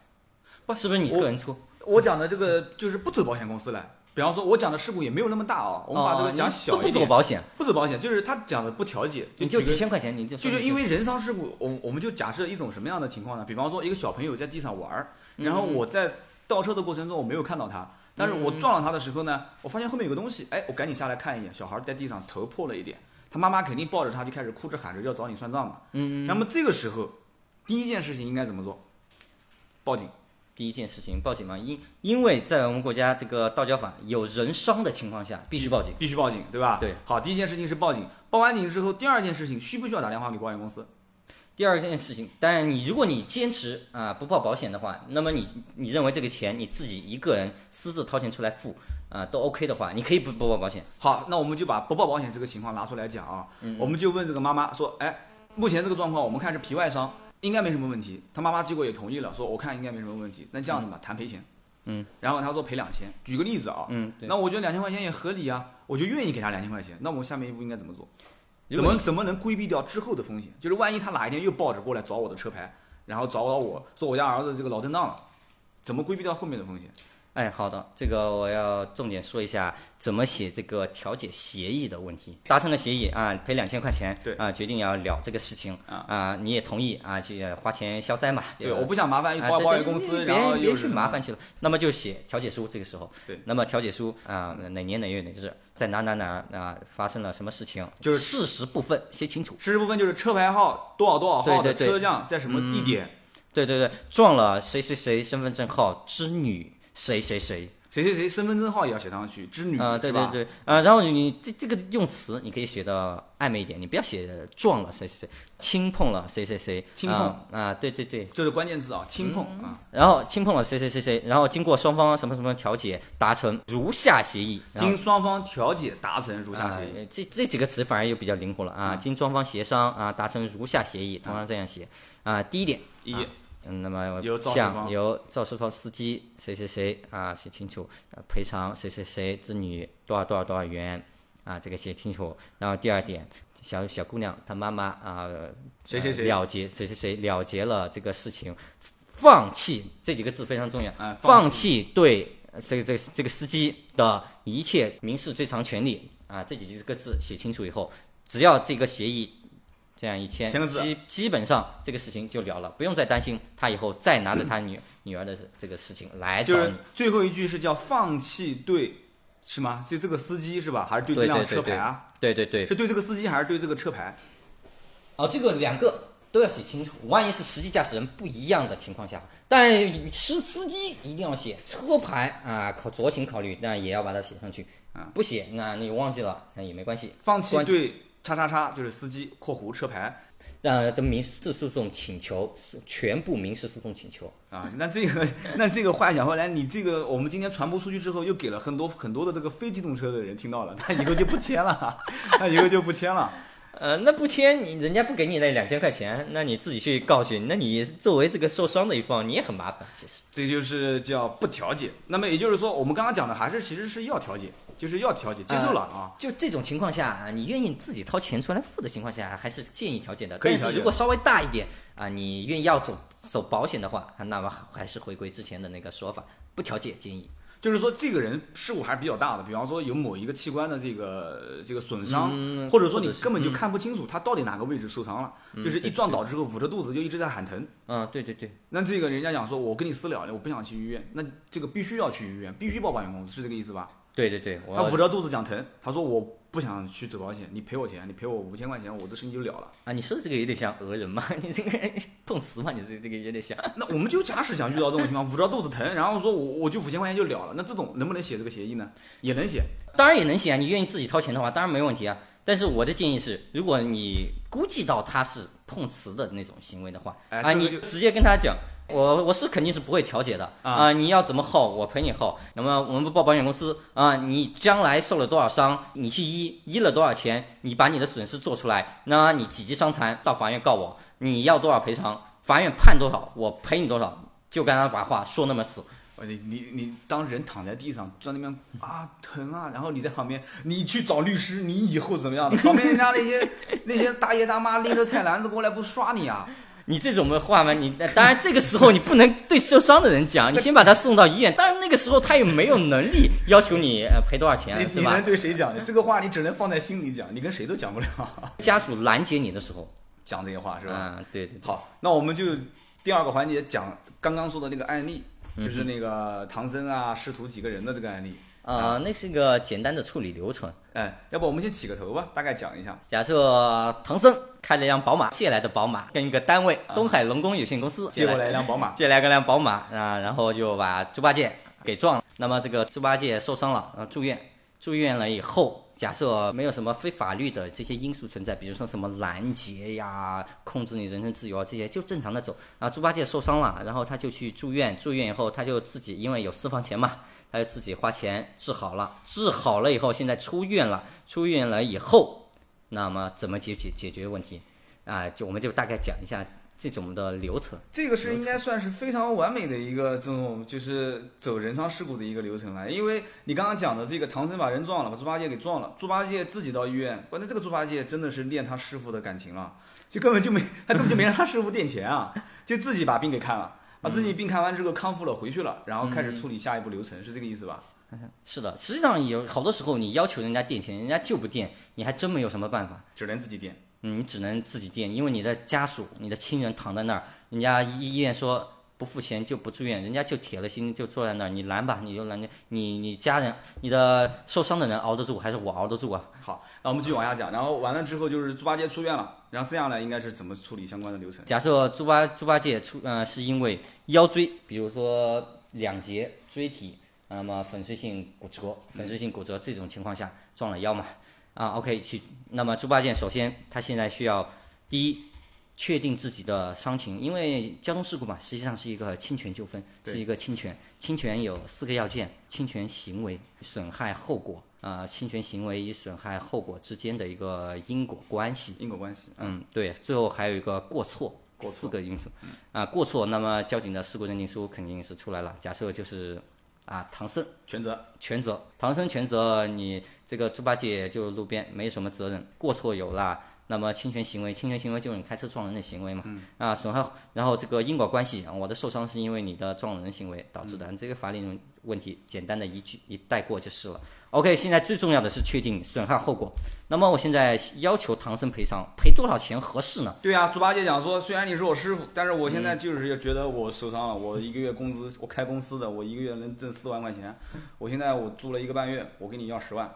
不是不是你我个人出？我讲的这个就是不走保险公司来。比方说，我讲的事故也没有那么大啊，我们把这个讲小一点。走保险，不走保险，就是他讲的不调解，你就几千块钱，你就就是因为人伤事故，我我们就假设一种什么样的情况呢？比方说，一个小朋友在地上玩儿，然后我在倒车的过程中我没有看到他，但是我撞了他的时候呢，我发现后面有个东西，哎，我赶紧下来看一眼，小孩在地上头破了一点，他妈妈肯定抱着他就开始哭着喊着要找你算账嘛。嗯，那么这个时候，第一件事情应该怎么做？报警。第一件事情报警嘛，因因为在我们国家这个道交法有人伤的情况下，必须报警，必须报警，对吧？对。好，第一件事情是报警，报完警之后，第二件事情需不需要打电话给保险公司？第二件事情，当然你如果你坚持啊不报保险的话，那么你你认为这个钱你自己一个人私自掏钱出来付啊都 OK 的话，你可以不不报保险。好，那我们就把不报保险这个情况拿出来讲啊，嗯我们就问这个妈妈说，哎，目前这个状况我们看是皮外伤。应该没什么问题，他妈妈结果也同意了，说我看应该没什么问题。那这样子吧，谈赔钱。嗯。然后他说赔两千。举个例子啊。嗯。那我觉得两千块钱也合理啊，我就愿意给他两千块钱。那我们下面一步应该怎么做？怎么怎么能规避掉之后的风险？就是万一他哪一天又抱着过来找我的车牌，然后找到我说我家儿子这个脑震荡了，怎么规避掉后面的风险？哎，好的，这个我要重点说一下怎么写这个调解协议的问题。达成了协议啊，赔两千块钱，对。啊，决定要了这个事情。啊。啊，你也同意啊，去花钱消灾嘛。对，我不想麻烦啊保保险公司，然后又是去麻烦去了。那么就写调解书，这个时候，对，那么调解书啊，哪年哪月哪日，在哪哪哪啊发生了什么事情，就是事实部分写清楚。事实部分就是车牌号多少多少号的车辆在什么地点，对对对，撞了谁谁谁身份证号之女谁谁谁。谁谁谁身份证号也要写上去，织女啊，对？对对，啊，然后你这这个用词你可以写的暧昧一点，你不要写撞了谁谁谁，轻碰了谁谁谁，轻碰啊啊，对对对，就是关键字啊，轻碰啊，然后轻碰了谁谁谁谁，然后经过双方什么什么调解达成如下协议，经双方调解达成如下协议。啊这这几个词反而又比较灵活了啊，经双方协商啊达成如下协议，通常这样写啊。第一点，一啊嗯，那么由肇事向由肇事方司机谁谁谁啊写清楚，呃赔偿谁谁谁子女多少多少多少元啊，这个写清楚。然后第二点，小小姑娘她妈妈啊，谁谁谁。呃了结谁谁谁了结了这个事情，放弃这几个字非常重要，啊，放弃。弃对呃这个这个这个司机的一切民事追偿权利啊，这几个字写清楚以后，只要这个协议这样一签，基基本上这个事情就了了，不用再担心他以后再拿着他女女儿的这个事情来就是找你。最后一句是叫放弃对，是吗？就这个司机是吧？还是对这辆车牌啊？对对对，是对这个司机还是对这个车牌？哦，这个两个都要写清楚。万一是实际驾驶人不一样的情况下，但是司机一定要写车牌啊，考酌情考虑，但也要把它写上去啊。不写，那你忘记了，那也没关系。放弃关对叉叉叉就是司机（括弧车牌呃的民事诉讼请求，全部民事诉讼请求。）啊。那这个那这个话讲回来，你这个我们今天传播出去之后，又给了很多很多的这个非机动车的人听到了，他以后就不签了，[LAUGHS] 他以后就不签了。[LAUGHS] 呃，那不签你，人家不给你那两千块钱，那你自己去告去，那你作为这个受伤的一方，你也很麻烦。其实，这就是叫不调解。那么也就是说，我们刚刚讲的还是其实是要调解，就是要调解，接受了啊。就这种情况下啊，你愿意自己掏钱出来付的情况下，还是建议调解的。但可以但是如果稍微大一点啊，你愿意要走走保险的话，啊那么还是回归之前的那个说法，不调解建议。就是说，这个人事故还是比较大的，比方说有某一个器官的这个这个损伤，嗯或者说你根本就看不清楚他到底哪个位置受伤了，就是一撞倒之后捂着肚子就一直在喊疼。嗯，对对对，那这个人家讲说，我跟你私了，我不想去医院，那这个必须要去医院，必须报保险公司，是这个意思吧？对对对，他捂着肚子讲疼，他说我不想去走保险，你赔我钱，你赔我五千块钱，我这事情就了了。啊，你说的这个有点像讹人嘛？[LAUGHS] 你这个碰瓷嘛？你这这个有点像。那我们就假使讲遇到这种情况，捂着肚子疼，然后说我我就五千块钱就了了，那这种能不能写这个协议呢？也能写。当然也能写啊，你愿意自己掏钱的话，当然没问题啊。但是我的建议是，如果你估计到他是碰瓷的那种行为的话，啊，你直接跟他讲，我我是肯定是不会调解的啊你要怎么耗，我陪你耗。那么我们不报保险公司啊，你将来受了多少伤，你去医医了多少钱，你把你的损失做出来，那你几级伤残到法院告我，你要多少赔偿，法院判多少，我赔你多少，就跟他把话说那么死。呃你你你当人躺在地上，在那边啊疼啊，然后你在旁边，你去找律师，你以后怎么样的？旁边人家那些那些大爷大妈拎着菜篮子过来，不刷你啊？你这种的话嘛，你当然这个时候你不能对受伤的人讲，你先把他送到医院。当然那个时候他也没有能力要求你呃赔多少钱，你你能？对谁讲？你这个话你只能放在心里讲，你跟谁都讲不了。[LAUGHS] 家属拦截你的时候，讲这些话是吧？啊，对对对，好，那我们就第二个环节讲刚刚说的那个案例。就是那个唐僧啊师徒几个人的这个案例。啊，那是一个简单的处理流程。哎，要不我们先起个头吧，大概讲一下。假设唐僧开了一辆宝马，借来的宝马，跟一个单位东海龙工有限公司借过来一辆宝马，借来个辆宝马啊，然后就把猪八戒给撞了。那么这个猪八戒受伤了，啊，住院，住院了以后，假设没有什么非法律的这些因素存在，比如说什么拦截呀、控制你人身自由啊这些，就正常的走。啊，猪八戒受伤了，然后他就去住院，住院以后他就自己因为有私房钱嘛。他就自己花钱治好了，治好了以后，现在出院了。出院了以后，那么怎么解决解决问题？啊，就我们就大概讲一下这种的流程。这个是应该算是非常完美的一个这种就是走人伤事故的一个流程了。因为你刚刚讲的这个唐僧把人撞了，把猪八戒给撞了，猪八戒自己到医院，关键这个猪八戒真的是练他师傅的感情了，就根本就没他根本就没让他师傅垫钱啊，[LAUGHS] 就自己把病给看了。把自己病看完之后康复了回去了，然后开始处理下一步流程，是这个意思吧？[LAUGHS] 是的，实际上有好多时候你要求人家垫钱，人家就不垫，你还真没有什么办法，只能自己垫。嗯，你只能自己垫，因为你的家属、你的亲人躺在那儿，人家医院说。不付钱就不住院，人家就铁了心就坐在那儿，你拦吧，你就拦着你你家人，你的受伤的人熬得住，还是我熬得住啊？好，那我们继续往下讲，然后完了之后就是猪八戒出院了，然后接下来应该是怎么处理相关的流程？假设猪八猪八戒出，呃，是因为腰椎，比如说两节椎体，那么粉碎性骨折，粉碎性骨折这种情况下撞了腰嘛？啊，OK，去，那么猪八戒首先他现在需要第一。确定自己的伤情，因为交通事故嘛，实际上是一个侵权纠纷，是一个侵权。侵权有四个要件：侵权行为、损害后果啊，侵权行为与损害后果之间的一个因果关系。因果关系。嗯，对。最后还有一个过错，四个因素。啊，过错，那么交警的事故认定书肯定是出来了。假设就是啊，唐僧全责，全责，唐僧全责，你这个猪八戒就路边没什么责任，过错有了。那么侵权行为，侵权行为就是你开车撞人的行为嘛？啊，损害，然后这个因果关系，我的受伤是因为你的撞人行为导致的，这个法律问题简单的一句一带过就是了。OK，现在最重要的是确定损害后果。那么我现在要求唐僧赔偿，赔多少钱合适呢？对啊，猪八戒讲说，虽然你是我师傅，但是我现在就是觉得我受伤了，我一个月工资，我开公司的，我一个月能挣四万块钱，我现在我住了一个半月，我跟你要十万。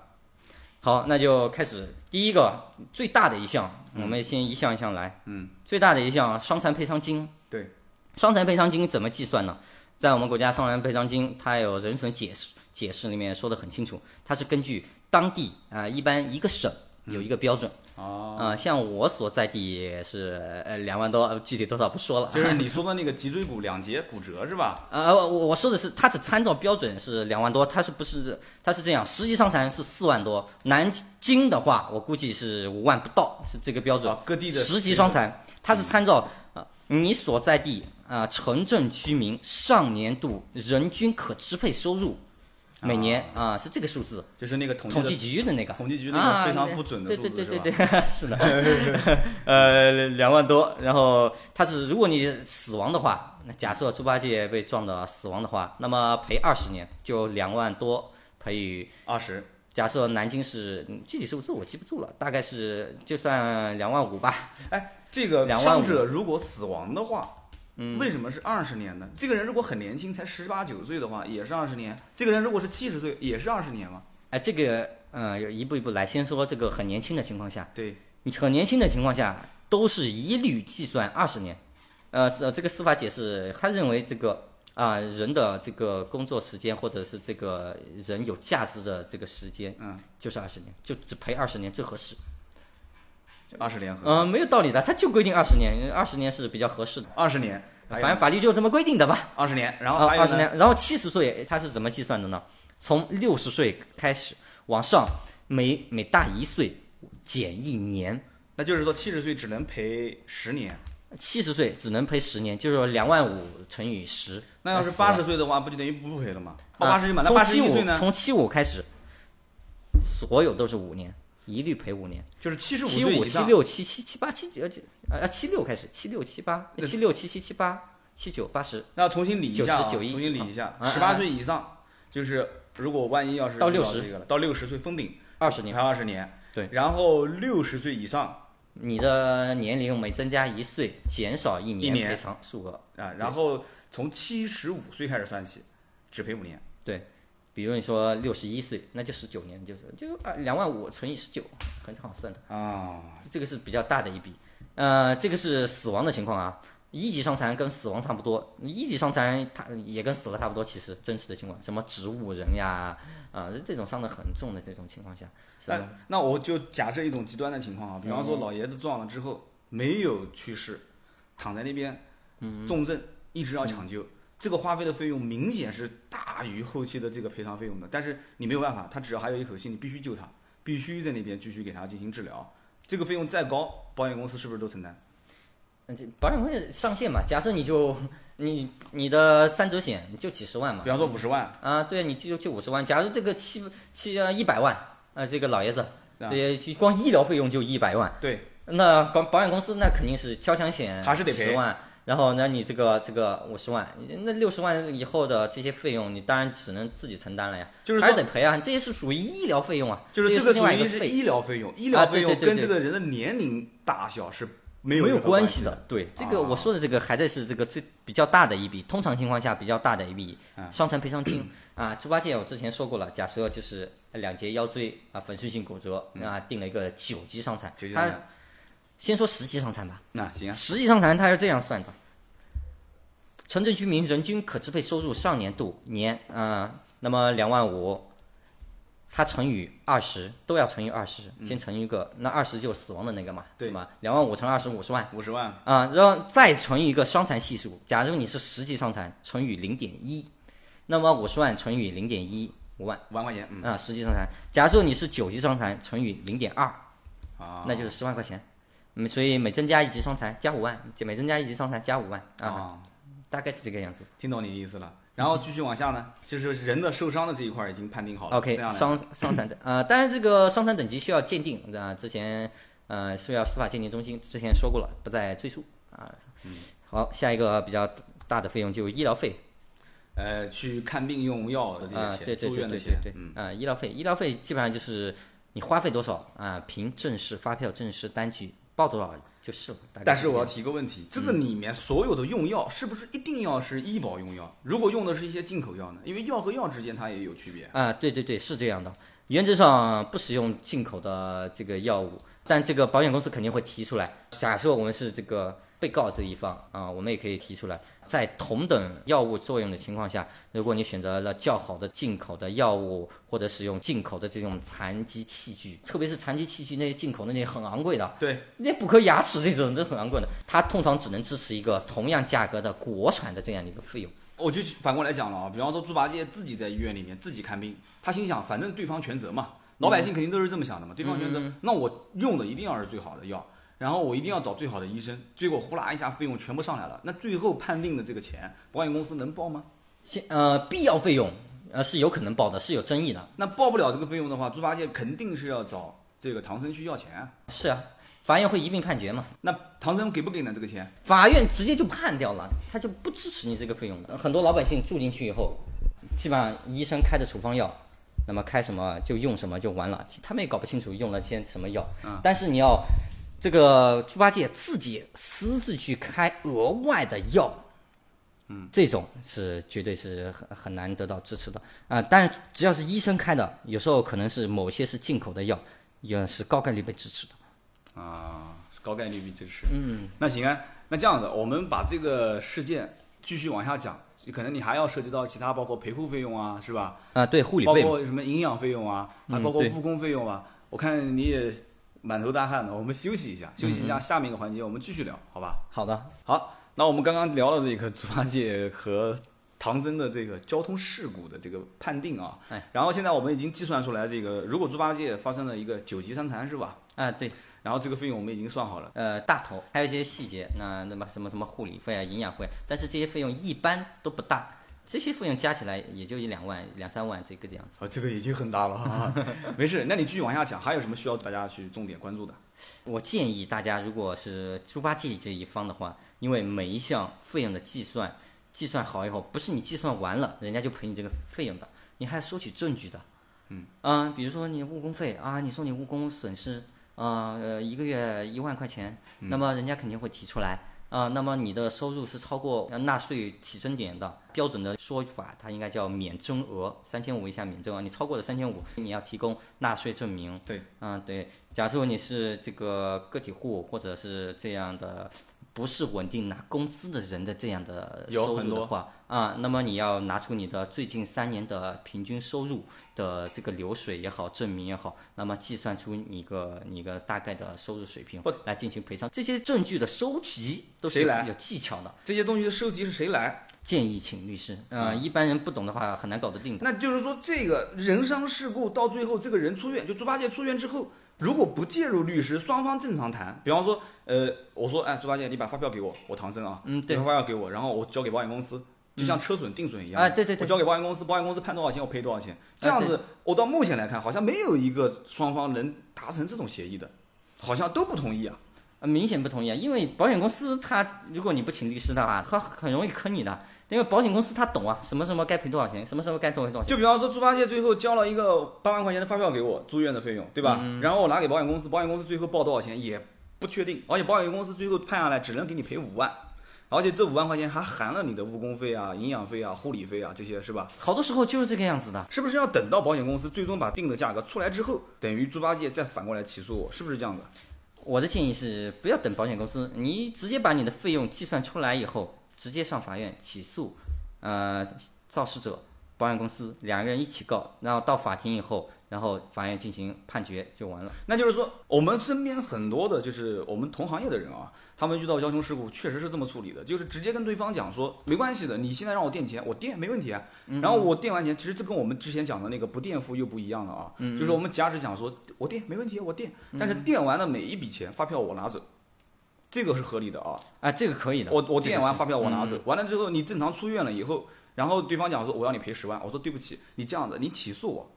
好，那就开始第一个最大的一项，我们先一项一项来。嗯，最大的一项伤残赔偿金。对，伤残赔偿金怎么计算呢？在我们国家伤残赔偿金，它有人损解释解释里面说的很清楚，它是根据当地啊，一般一个省有一个标准。哦，呃，像我所在地是呃两万多，具体多少不说了。就是你 [LAUGHS] 说的那个脊椎骨两节骨折是吧？呃，我我说的是，它只参照标准是两万多，它是不是它是这样？实际伤残是四万多。南京的话，我估计是五万不到，是这个标准。各地的十级伤残，它是参照啊你所在地啊城镇居民上年度人均可支配收入。每年啊是这个数字，就是那个统计局的那个统计局那个非常不准的数字，对对对对对，[LAUGHS] 是的，呃两万多，然后他是如果你死亡的话，那假设猪八戒被撞的死亡的话，那么赔二十年，就两万多赔于二十。假设南京是具体数字我记不住了，大概是就算两万五吧。哎，这个伤者如果死亡的话。为什么是二十年呢？这个人如果很年轻，才十八九岁的话，也是二十年。这个人如果是七十岁，也是二十年吗？哎，这个，嗯，一步一步来。先说这个很年轻的情况下，对，你很年轻的情况下，都是一律计算二十年。呃，是这个司法解释，他认为这个啊人的这个工作时间，或者是这个人有价值的这个时间，嗯，就是二十年，就只赔二十年最合适。二十年，嗯，没有道理的，他就规定二十年，二十年是比较合适的。二十年，反正法律就这么规定的吧。二十年，然后二十年，然后七十岁他是怎么计算的呢？从六十岁开始往上，每每大一岁减一年，那就是说七十岁只能赔十年。七十岁只能赔十年，就是说两万五乘以十。那要是八十岁的话，不就等于不赔了吗？八十岁嘛，那八十岁呢？从七五开始，所有都是五年。一律赔五年，就是七十五七五七六七七七八七九呃七六开始，七六七八七六七七七八七九八十。那重新理一下啊，重新理一下，十八岁以上，就是如果万一要是到六十到六十岁封顶二十年，还二十年。对，然后六十岁以上，你的年龄每增加一岁，减少一年赔偿数额啊。然后从七十五岁开始算起，只赔五年。对，比如你说六十一岁，那就十九年，就是就啊两万五乘以十九，很好算的。啊，这个是比较大的一笔。呃，这个是死亡的情况啊，一级伤残跟死亡差不多，一级伤残它也跟死了差不多，其实真实的情况，什么植物人呀，啊、这种伤得很重的这种情况下？那那我就假设一种极端的情况啊，比方说老爷子撞了之后没有去世，躺在那边，重症一直要抢救，这个花费的费用明显是大于后期的这个赔偿费用的。但是你没有办法，他只要还有一口气，你必须救他，必须在那边继续给他进行治疗。这个费用再高，保险公司是不是都承担？嗯这保险公司上限嘛，假设你就你你的三者险就几十万嘛比，方说五十万，啊，对，你就就五十万，假如这个七七呃一百万，啊，这个老爷子，啊这些光医疗费用就一百万，对，那保保险公司那肯定是交强险还是得赔十万，然后那你这个这个五十万，那六十万以后的这些费用，你当然只能自己承担了呀，还是就是说得赔啊，这些是属于医疗费用啊，就是这个属于是医疗费用，医疗费用跟这个人的年龄大小是没有没有关系的。对，这个啊。我说的这个还在是这个最比较大的一笔，通常情况下比较大的一笔啊伤残赔偿金。啊。猪八戒我之前说过了，假设就是两节腰椎啊粉碎性骨折啊，定了一个九级伤残嗯九级，伤残先说十级伤残吧。那行啊，实际伤残它是这样算的：城镇居民人均可支配收入上年度年啊、那么两万五，它乘以二十都要乘以二十，先乘一个，那二十就是死亡的那个嘛，对。是吧？两万五乘二十五十万。五十万，啊，然后再乘以一个伤残系数，假如你是十级伤残，乘以零点一，那么五十万乘以零点一五万。五万块钱，嗯。啊，十级伤残。假如说你是九级伤残，乘以零点二，啊，那就是十万块钱。嗯，所以每增加一级伤残加五万，每增加一级伤残加五万啊，啊，大概是这个样子。听懂你的意思了。然后继续往下呢，就是人的受伤的这一块儿已经判定好了。OK，伤伤残等呃，当然这个伤残等级需要鉴定啊，之前呃是要司法鉴定中心之前说过了，不再赘述啊。嗯好，下一个比较大的费用就是医疗费呃，去看病用药的这啊，些钱，住院的钱，对嗯，，啊，医疗费医疗费基本上就是你花费多少啊，凭正式发票、正式单据报多少就是了。但是我要提个问题，这个里面所有的用药是不是一定要是医保用药？如果用的是一些进口药呢？因为药和药之间它也有区别。啊，对对对，是这样的。原则上不使用进口的这个药物，但这个保险公司肯定会提出来。假设我们是这个被告这一方啊，我们也可以提出来，在同等药物作用的情况下，如果你选择了较好的进口的药物，或者使用进口的这种残疾器具，特别是残疾器具那些进口的那些很昂贵的，对，那补颗牙齿这种都很昂贵的，它通常只能支持一个同样价格的国产的这样的一个费用。我就反过来讲了啊，比方说猪八戒自己在医院里面自己看病，他心想反正对方全责嘛，老百姓肯定都是这么想的嘛，对方全责，那我用的一定要是最好的药，然后我一定要找最好的医生，结果呼啦一下费用全部上来了，那最后判定的这个钱，保险公司能报吗？现呃必要费用呃是有可能报的，是有争议的。那报不了这个费用的话，猪八戒肯定是要找这个唐僧去要钱啊。是啊，法院会一并判决嘛？那唐僧给不给呢这个钱？法院直接就判掉了，他就不支持你这个费用的。很多老百姓住进去以后，基本上医生开的处方药，那么开什么就用什么就完了，他们也搞不清楚用了些什么药。但是你要这个猪八戒自己私自去开额外的药。嗯，这种是绝对是很很难得到支持的啊！但是只要是医生开的，有时候可能是某些是进口的药，也是高概率被支持的。啊，高概率被支持。嗯，那行啊，那这样子，我们把这个事件继续往下讲，可能你还要涉及到其他，包括陪护费用啊，是吧？啊，对，护理包费包括什么营养费用啊，还包括误工费用啊。我看你也满头大汗的，我们休息一下，休息一嗯。下，下面一个环节我们继续聊，好吧？好的，好，那我们刚刚聊了这个猪八戒和唐僧的这个交通事故的这个判定啊，哎，然后现在我们已经计算出来，这个如果猪八戒发生了一个九级伤残是吧？啊，对，然后这个费用我们已经算好了，呃，大头还有一些细节，那那么什么什么护理费啊、营养费，但是这些费用一般都不大，这些费用加起来也就一两万、两三万这个样子。啊，这个已经很大了啊，[LAUGHS] 没事，那你继续往下讲，还有什么需要大家去重点关注的？我建议大家，如果是猪八戒这一方的话，因为每一项费用的计算，计算好以后，不是你计算完了，人家就赔你这个费用的，你还要收取证据的。嗯，啊，比如说你误工费啊，你说你误工损失，啊呃，一个月一万块钱，那么人家肯定会提出来，啊，那么你的收入是超过纳税起征点的标准的说法，它应该叫免征额，三千五以下免征额。你超过了三千五，你要提供纳税证明。对，啊对，假如你是这个个体户或者是这样的。不是稳定拿工资的人的这样的收入的话啊，那么你要拿出你的最近三年的平均收入的这个流水也好，证明也好，那么计算出你个你个大概的收入水平来进行赔偿。这些证据的收集都是有技巧的。这些东西的收集是谁来？建议请律师。嗯，一般人不懂的话很难搞得定。那就是说，这个人伤事故到最后，这个人出院，就猪八戒出院之后。如果不介入律师，双方正常谈，比方说，呃，我说，哎，猪八戒，你把发票给我，我唐僧啊，嗯，对，发票给我，然后我交给保险公司，就像车损、定损一样，啊，对对对，我交给保险公司，保险公司判多少钱，我赔多少钱，这样子，我到目前来看，好像没有一个双方能达成这种协议的，好像都不同意啊，明显不同意啊，因为保险公司他如果你不请律师的话，他很容易坑你的。因为保险公司他懂啊，什么什么该赔多少钱，什么时候该多赔多少钱。就比方说猪八戒最后交了一个八万块钱的发票给我住院的费用，对吧？然后我拿给保险公司，保险公司最后报多少钱也不确定，而且保险公司最后判下来只能给你赔五万，而且这五万块钱还含了你的误工费啊、营养费啊、护理费啊这些，是吧？好多时候就是这个样子的，是不是要等到保险公司最终把定的价格出来之后，等于猪八戒再反过来起诉我，是不是这样的？我的建议是不要等保险公司，你直接把你的费用计算出来以后，直接上法院起诉。呃，肇事者、保险公司两个人一起告，然后到法庭以后，然后法院进行判决就完了。那就是说，我们身边很多的，就是我们同行业的人啊，他们遇到交通事故确实是这么处理的，就是直接跟对方讲说，没关系的，你现在让我垫钱，我垫没问题啊。然后我垫完钱，其实这跟我们之前讲的那个不垫付又不一样了啊。就是我们假使讲说，我垫没问题，我垫，但是垫完的每一笔钱，发票我拿走。这个是合理的啊，啊，这个可以的。我我垫完发票我拿走，完了之后你正常出院了以后，然后对方讲说我要你赔十万，我说对不起，你这样子你起诉我，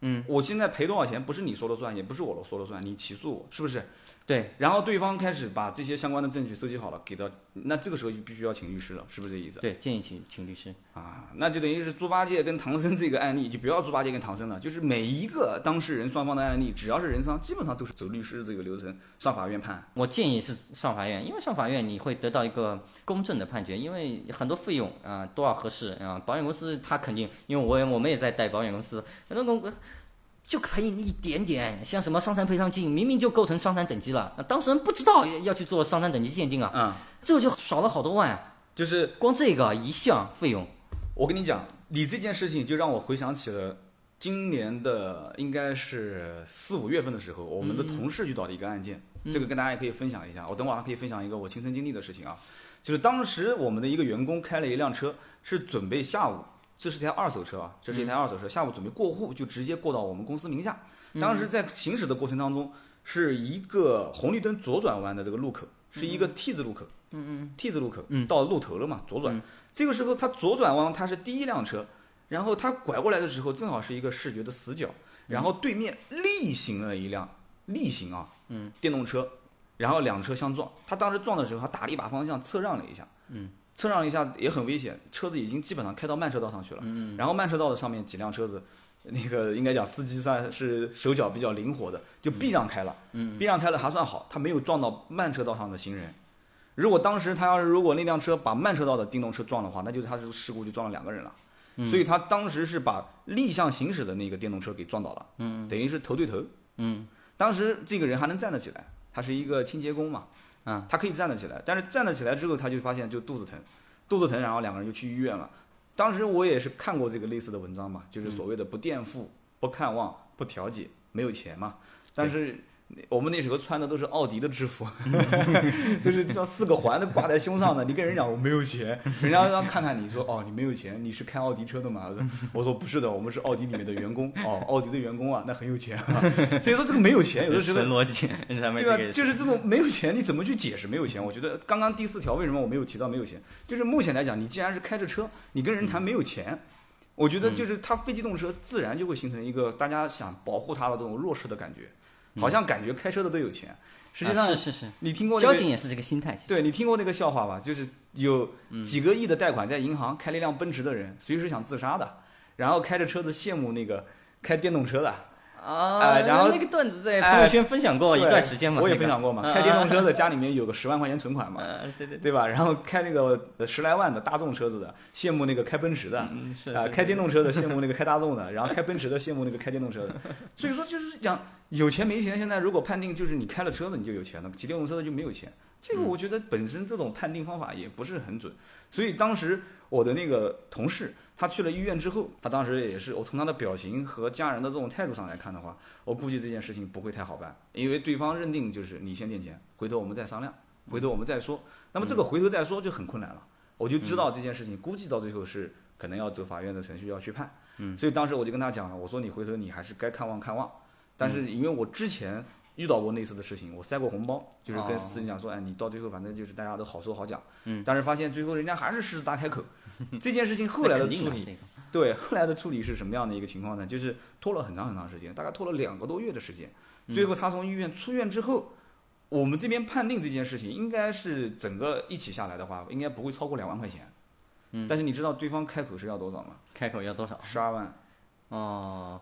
嗯，我现在赔多少钱不是你说了算，也不是我说了算，你起诉我是不是？对，然后对方开始把这些相关的证据收集好了，给到那这个时候就必须要请律师了，是不是这意思？对，建议请请律师啊，那就等于是猪八戒跟唐僧这个案例，就不要猪八戒跟唐僧了，就是每一个当事人双方的案例，只要是人伤，基本上都是走律师这个流程上法院判。我建议是上法院，因为上法院你会得到一个公正的判决，因为很多费用啊多少合适啊，保险公司他肯定，因为我我们也在带保险公司，很多公。就赔你一点点，像什么伤残赔偿金，明明就构成伤残等级了，当事人不知道要去做伤残等级鉴定啊，嗯，这就少了好多万，就是光这个一项费用。我跟你讲，你这件事情就让我回想起了今年的应该是四五月份的时候，我们的同事遇到的一个案件，这个跟大家也可以分享一下。我等会儿还可以分享一个我亲身经历的事情啊，就是当时我们的一个员工开了一辆车，是准备下午。这是台二手车啊，这是一台二手车。下午准备过户，就直接过到我们公司名下。当时在行驶的过程当中，是一个红绿灯左转弯的这个路口，是一个 T 字路口。嗯嗯。T 字路口，到路头了嘛，左转。这个时候他左转弯，他是第一辆车，然后他拐过来的时候，正好是一个视觉的死角，然后对面逆行了一辆逆行啊，嗯，电动车，然后两车相撞。他当时撞的时候，他打了一把方向，侧让了一下。嗯。侧让一下也很危险，车子已经基本上开到慢车道上去了。嗯然后慢车道的上面几辆车子，那个应该讲司机算是手脚比较灵活的，就避让开了。嗯。避让开了还算好，他没有撞到慢车道上的行人。如果当时他要是如果那辆车把慢车道的电动车撞的话，那就是他是事故就撞了两个人了。嗯。所以他当时是把逆向行驶的那个电动车给撞倒了。嗯。等于是头对头。嗯。当时这个人还能站得起来，他是一个清洁工嘛。他可以站得起来，但是站得起来之后，他就发现就肚子疼，肚子疼，然后两个人就去医院了。当时我也是看过这个类似的文章嘛，就是所谓的不垫付、不看望、不调解，没有钱嘛。但是。我们那时候穿的都是奥迪的制服，[LAUGHS] 就是像四个环都挂在胸上的。你跟人讲我没有钱，人家要看看你说哦你没有钱，你是开奥迪车的吗？我说不是的，我们是奥迪里面的员工。哦，奥迪的员工啊，那很有钱啊。[LAUGHS] 所以说这个没有钱，有的时候 [LAUGHS] 神逻辑，对吧？就是这种没有钱，你怎么去解释没有钱？我觉得刚刚第四条为什么我没有提到没有钱？就是目前来讲，你既然是开着车，你跟人谈没有钱，我觉得就是他非机动车自然就会形成一个大家想保护他的这种弱势的感觉。好像感觉开车的都有钱，实际上是是是，你听过交警也是这个心态。对你听过那个笑话吧？就是有几个亿的贷款在银行，开了一辆奔驰的人，随时想自杀的，然后开着车子羡慕那个开电动车的，啊，然后那个段子在朋友圈分享过一段时间嘛，我也分享过嘛。开电动车的家里面有个十万块钱存款嘛，[LAUGHS] 对对对吧？然后开那个十来万的大众车子的，羡慕那个开奔驰的，啊，开电动车的羡慕那个开大众的，然后开奔驰的羡慕那个开电动车的。[LAUGHS] 所以说就是讲有钱没钱，现在如果判定就是你开了车子你就有钱了，骑电动车的就没有钱。这个我觉得本身这种判定方法也不是很准。所以当时我的那个同事。他去了医院之后，他当时也是，我从他的表情和家人的这种态度上来看的话，我估计这件事情不会太好办，因为对方认定就是你先垫钱，回头我们再商量，回头我们再说。那么这个回头再说就很困难了，我就知道这件事情估计到最后是可能要走法院的程序要去判。嗯，所以当时我就跟他讲了，我说你回头你还是该看望看望。但是因为我之前遇到过类似的事情，我塞过红包，就是跟司机讲说，哎，你到最后反正就是大家都好说好讲。嗯，但是发现最后人家还是狮子大开口。[LAUGHS] 这件事情后来的处理，对后来的处理是什么样的一个情况呢？就是拖了很长很长时间，大概拖了两个多月的时间。最后他从医院出院之后，我们这边判定这件事情应该是整个一起下来的话，应该不会超过两万块钱。嗯，但是你知道对方开口是要多少吗？开口要多少？十二万。哦。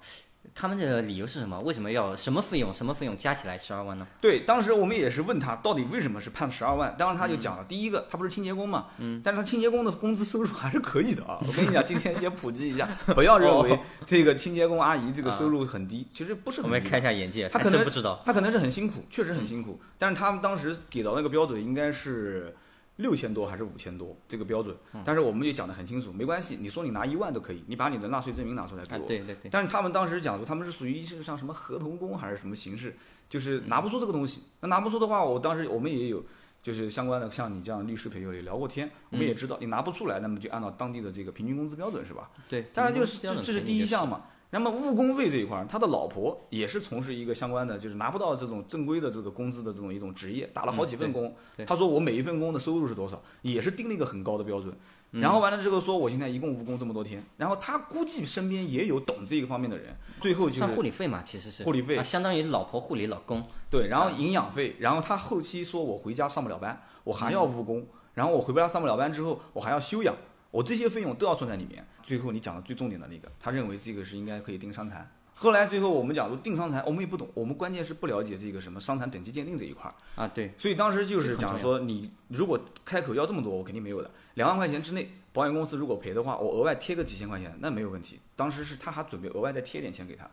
他们的理由是什么？为什么要什么费用？什么费用加起来十二万呢？对，当时我们也是问他，到底为什么是判十二万？当时他就讲了，第一个，他不是清洁工嘛，嗯，但是他清洁工的工资收入还是可以的啊。[LAUGHS] 我跟你讲，今天先普及一下，不要认为这个清洁工阿姨这个收入很低，其实不是。我们开一下眼界，他可能不知道，他可能是很辛苦，确实很辛苦，但是他们当时给到那个标准应该是。六千多还是五千多这个标准，但是我们也讲得很清楚，没关系，你说你拿一万都可以，你把你的纳税证明拿出来给我。对对对。但是他们当时讲说他们是属于是像什么合同工还是什么形式，就是拿不出这个东西。那拿不出的话，我当时我们也有就是相关的像你这样律师朋友也聊过天，我们也知道你拿不出来，那么就按照当地的这个平均工资标准是吧？对。当然就是这这是第一项嘛。那么误工费这一块，他的老婆也是从事一个相关的，就是拿不到这种正规的这个工资的这种一种职业，打了好几份工。他说我每一份工的收入是多少，也是定了一个很高的标准。然后完了之后说我现在一共误工这么多天，然后他估计身边也有懂这个方面的人，最后就是算护理费嘛，其实是护理费，相当于老婆护理老公。对，然后营养费，然后他后期说我回家上不了班，我还要误工，然后我回不了上不了班之后，我还要休养，我这些费用都要算在里面。最后你讲的最重点的那个，他认为这个是应该可以定伤残。后来最后我们讲说定伤残，我们也不懂，我们关键是不了解这个什么伤残等级鉴定这一块儿啊。对，所以当时就是讲说，你如果开口要这么多，我肯定没有的。两万块钱之内，保险公司如果赔的话，我额外贴个几千块钱，那没有问题。当时是他还准备额外再贴点钱给他，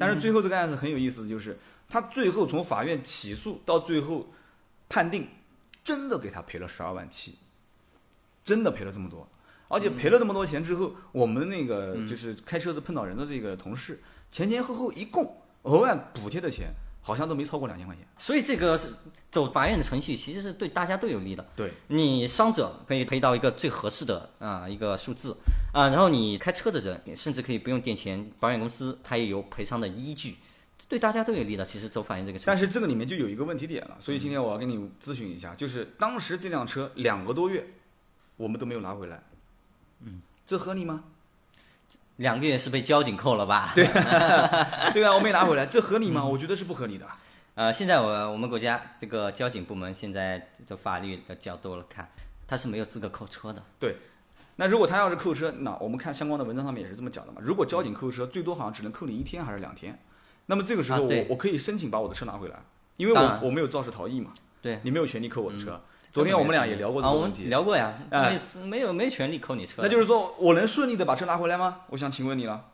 但是最后这个案子很有意思，就是他最后从法院起诉到最后判定，真的给他赔了十二万七，真的赔了这么多，而且赔了这么多钱之后，我们那个就是开车子碰到人的这个同事。前前后后一共额外补贴的钱好像都没超过两千块钱，所以这个是走法院的程序，其实是对大家都有利的。对，你伤者可以赔到一个最合适的啊一个数字啊，然后你开车的人甚至可以不用垫钱，保险公司它也有赔偿的依据，对大家都有利的。其实走法院这个程序，但是这个里面就有一个问题点了，所以今天我要跟你咨询一下，就是当时这辆车两个多月我们都没有拿回来，嗯，这合理吗？两个月是被交警扣了吧？[LAUGHS] 对，对啊，我没拿回来，这合理吗？我觉得是不合理的。呃，现在我我们国家这个交警部门现在的法律的角度来看，他是没有资格扣车的。对，那如果他要是扣车，那我们看相关的文章上面也是这么讲的嘛。如果交警扣车，最多好像只能扣你一天还是两天，那么这个时候我我可以申请把我的车拿回来，因为我我没有肇事逃逸嘛。对，你没有权利扣我的车。昨天我们俩也聊过这个问题，聊过呀，没没有没权利扣你车。那就是说我能顺利的把车拿回来吗？我想请问你了。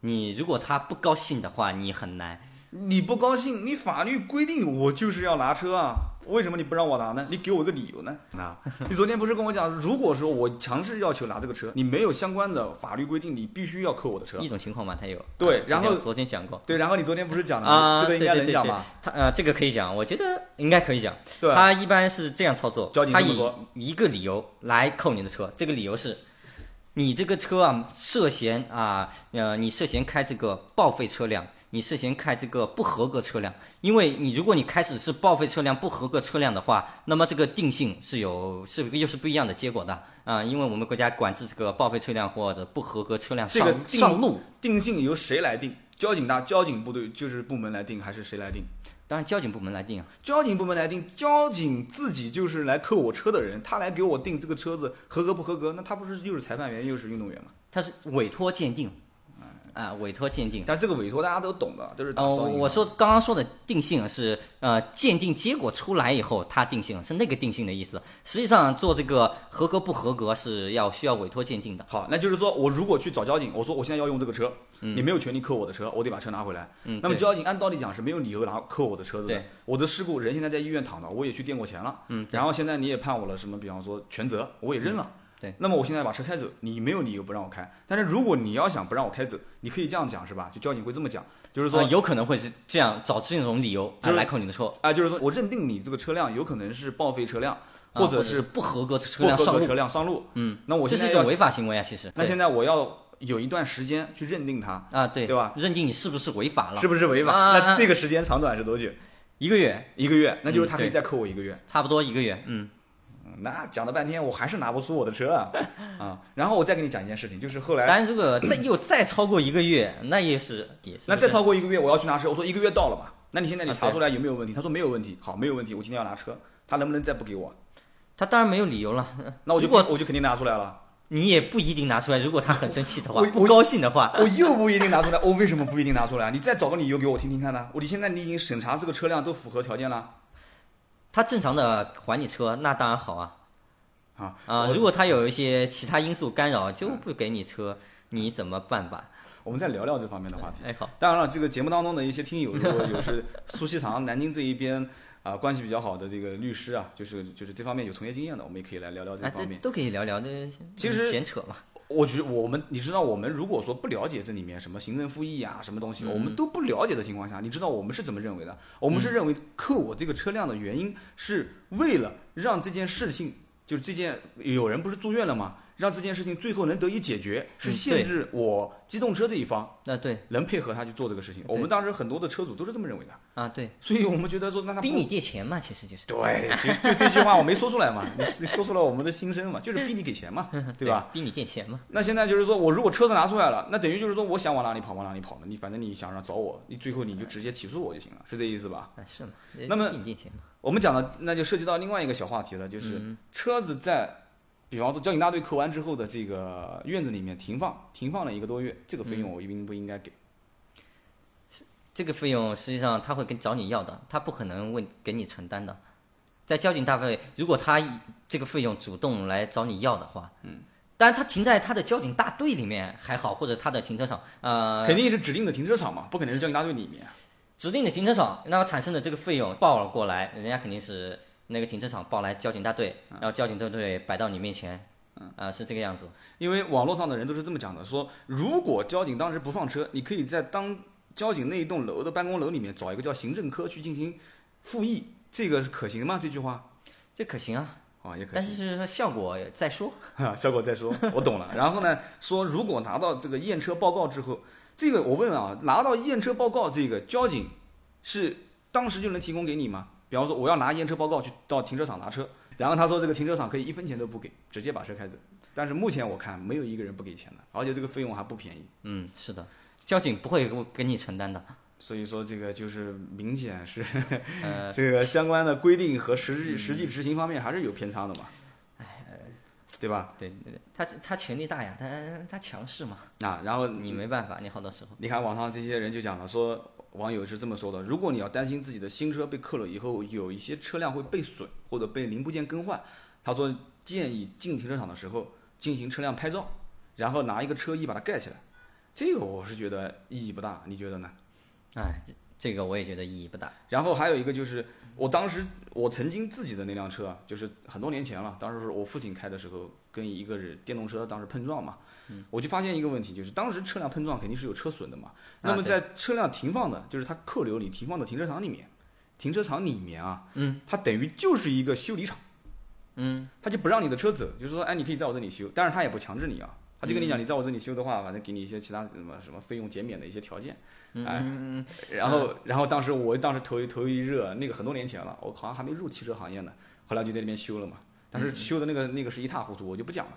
你如果他不高兴的话，你很难。你不高兴，你法律规定我就是要拿车啊，为什么你不让我拿呢？你给我一个理由呢？啊，[LAUGHS] 你昨天不是跟我讲，如果说我强制要求拿这个车，你没有相关的法律规定，你必须要扣我的车。一种情况嘛，他有。对，然后昨天讲过。对，然后你昨天不是讲了吗？这个应该能讲吧？他呃，这个可以讲，我觉得应该可以讲。对。他一般是这样操作，他以一个理由来扣你的车，这个理由是。你这个车啊，涉嫌啊，呃，你涉嫌开这个报废车辆，你涉嫌开这个不合格车辆。因为你如果你开始是报废车辆、不合格车辆的话，那么这个定性是有是又是不一样的结果的啊。因为我们国家管制这个报废车辆或者不合格车辆上上路，定性由谁来定？交警大交警部队就是部门来定，还是谁来定？当然，交警部门来定啊。交警部门来定，交警自己就是来扣我车的人，他来给我定这个车子合格不合格，那他不是又是裁判员又是运动员吗？他是委托鉴定，啊，委托鉴定。但是这个委托大家都懂的，都是打哦，我说刚刚说的定性是呃鉴定结果出来以后它定性是那个定性的意思。实际上做这个合格不合格是要需要委托鉴定的。好，那就是说我如果去找交警，我说我现在要用这个车，你没有权利扣我的车，我得把车拿回来。嗯，那么交警按道理讲是没有理由拿扣我的车子的对。我的事故人现在在医院躺着，我也去垫过钱了。嗯，然后现在你也判我了什么？比方说全责，我也认了。对。那么我现在把车开走，你没有理由不让我开。但是如果你要想不让我开走，你可以这样讲是吧？就交警会这么讲，就是说呃有可能会是这样找这种理由就是啊来扣你的车，啊，就是说我认定你这个车辆有可能是报废车辆，啊或者是是不合格的车辆上路车。辆上路。嗯，那我现在这是一种违法行为啊，其实。那现在我要有一段时间去认定它，啊，对对吧？认定你是不是违法了？是不是违法？啊那这个时间长短是多久？一个月，一个月，那就是他可以再扣我一个月。差不多一个月。嗯，嗯那讲了半天，我还是拿不出我的车啊啊！然后我再跟你讲一件事情，就是后来，但，如果再又再超过一个月，那也是也是。那再超过一个月，我要去拿车，我说一个月到了吧？那你现在你查出来有没有问题？他说没有问题，好，没有问题，我今天要拿车，他能不能再不给我？他当然没有理由了。[LAUGHS] 那我就如果我就肯定拿出来了，你也不一定拿出来，如果他很生气的话我，不高兴的话，我又不一定拿出来，我为什么不一定拿出来？你再找个理由给我听听看呢？我你现在你已经审查这个车辆都符合条件了他正常的还你车，那当然好啊。啊啊，如果他有一些其他因素干扰，就不给你车，你怎么办吧？我们再聊聊这方面的话题。哎，好，当然了，这个节目当中的一些听友，如果有是 [LAUGHS] 苏锡常、南京这一边啊、关系比较好的这个律师啊，就是就是这方面有从业经验的，我们也可以来聊聊这哎，方面。都都可以聊聊这，其实闲扯嘛。我觉得我们，你知道，我们如果说不了解这里面什么行政复议啊，什么东西，我们都不了解的情况下，你知道我们是怎么认为的？我们是认为扣我这个车辆的原因是为了让这件事情，就是这件有人不是住院了吗？让这件事情最后能得以解决，是嗯限制我机动车这一方那对能配合他去做这个事情。我们当时很多的车主都是这么认为的，啊，对，所以我们觉得说，那他逼你借钱嘛，其实就是。对，就就这句话我没说出来嘛，你你说出了我们的心声嘛，就是逼你给钱嘛，[LAUGHS] 对吧？？逼你借钱嘛。那现在就是说我如果车子拿出来了，那等于就是说我想往哪里跑往哪里跑嘛，你反正你想让找我，你最后你就直接起诉我就行了，是这意思吧？啊，是嘛？那么。我们讲的那就涉及到另外一个小话题了，就是嗯车子在，比方说交警大队扣完之后的这个院子里面停放，停放了一个多月，这个费用我应不应该给？这个费用实际上他会跟找你要的，他不可能问给你承担的。在交警大队，如果他这个费用主动来找你要的话，嗯，当然他停在他的交警大队里面还好，或者他的停车场，呃，肯定是指定的停车场嘛，不可能是交警大队里面。指定的停车场，那么产生的这个费用报了过来，人家肯定是那个停车场报来交警大队，然后交警大队摆到你面前，啊、是这个样子。因为网络上的人都是这么讲的，说如果交警当时不放车，你可以在当交警那一栋楼的办公楼里面找一个叫行政科去进行复议，这个可行吗？这句话这可行啊，啊也可但行，是效果再说。哈，[LAUGHS] 效果再说，我懂了。[LAUGHS] 然后呢，说如果拿到这个验车报告之后，这个我问啊，拿到验车报告，这个交警是当时就能提供给你吗？比方说我要拿验车报告去到停车场拿车，然后他说这个停车场可以一分钱都不给，直接把车开走。但是目前我看没有一个人不给钱的，而且这个费用还不便宜。嗯，是的，交警不会给你承担的。所以说这个就是明显是 [LAUGHS] 呃，这个相关的规定和实际实际执行方面还是有偏差的嘛，哎对吧？对他他权力大呀，他他强势嘛，啊，然后你没办法，你好多时候。你看网上这些人就讲了，说网友是这么说的：如果你要担心自己的新车被扣了以后，有一些车辆会被损或者被零部件更换，他说建议进停车场的时候进行车辆拍照，然后拿一个车衣把它盖起来。这个我是觉得意义不大，你觉得呢？哎，这这个我也觉得意义不大。然后还有一个就是，我当时我曾经自己的那辆车啊，就是很多年前了，当时是我父亲开的时候，跟一个人电动车当时碰撞嘛，我就发现一个问题，就是当时车辆碰撞肯定是有车损的嘛，那么在车辆停放的，就是它客流里停放的停车场里面，停车场里面啊，嗯，它等于就是一个修理厂，嗯，他就不让你的车走，就是说，哎，你可以在我这里修，但是他也不强制你啊，他就跟你讲，你在我这里修的话，反正给你一些其他什么什么费用减免的一些条件，哎，然后然后当时我当时头一头一热，那个很多年前了，我好像还没入汽车行业呢，后来就在那边修了嘛。但是修的那个那个是一塌糊涂，我就不讲了。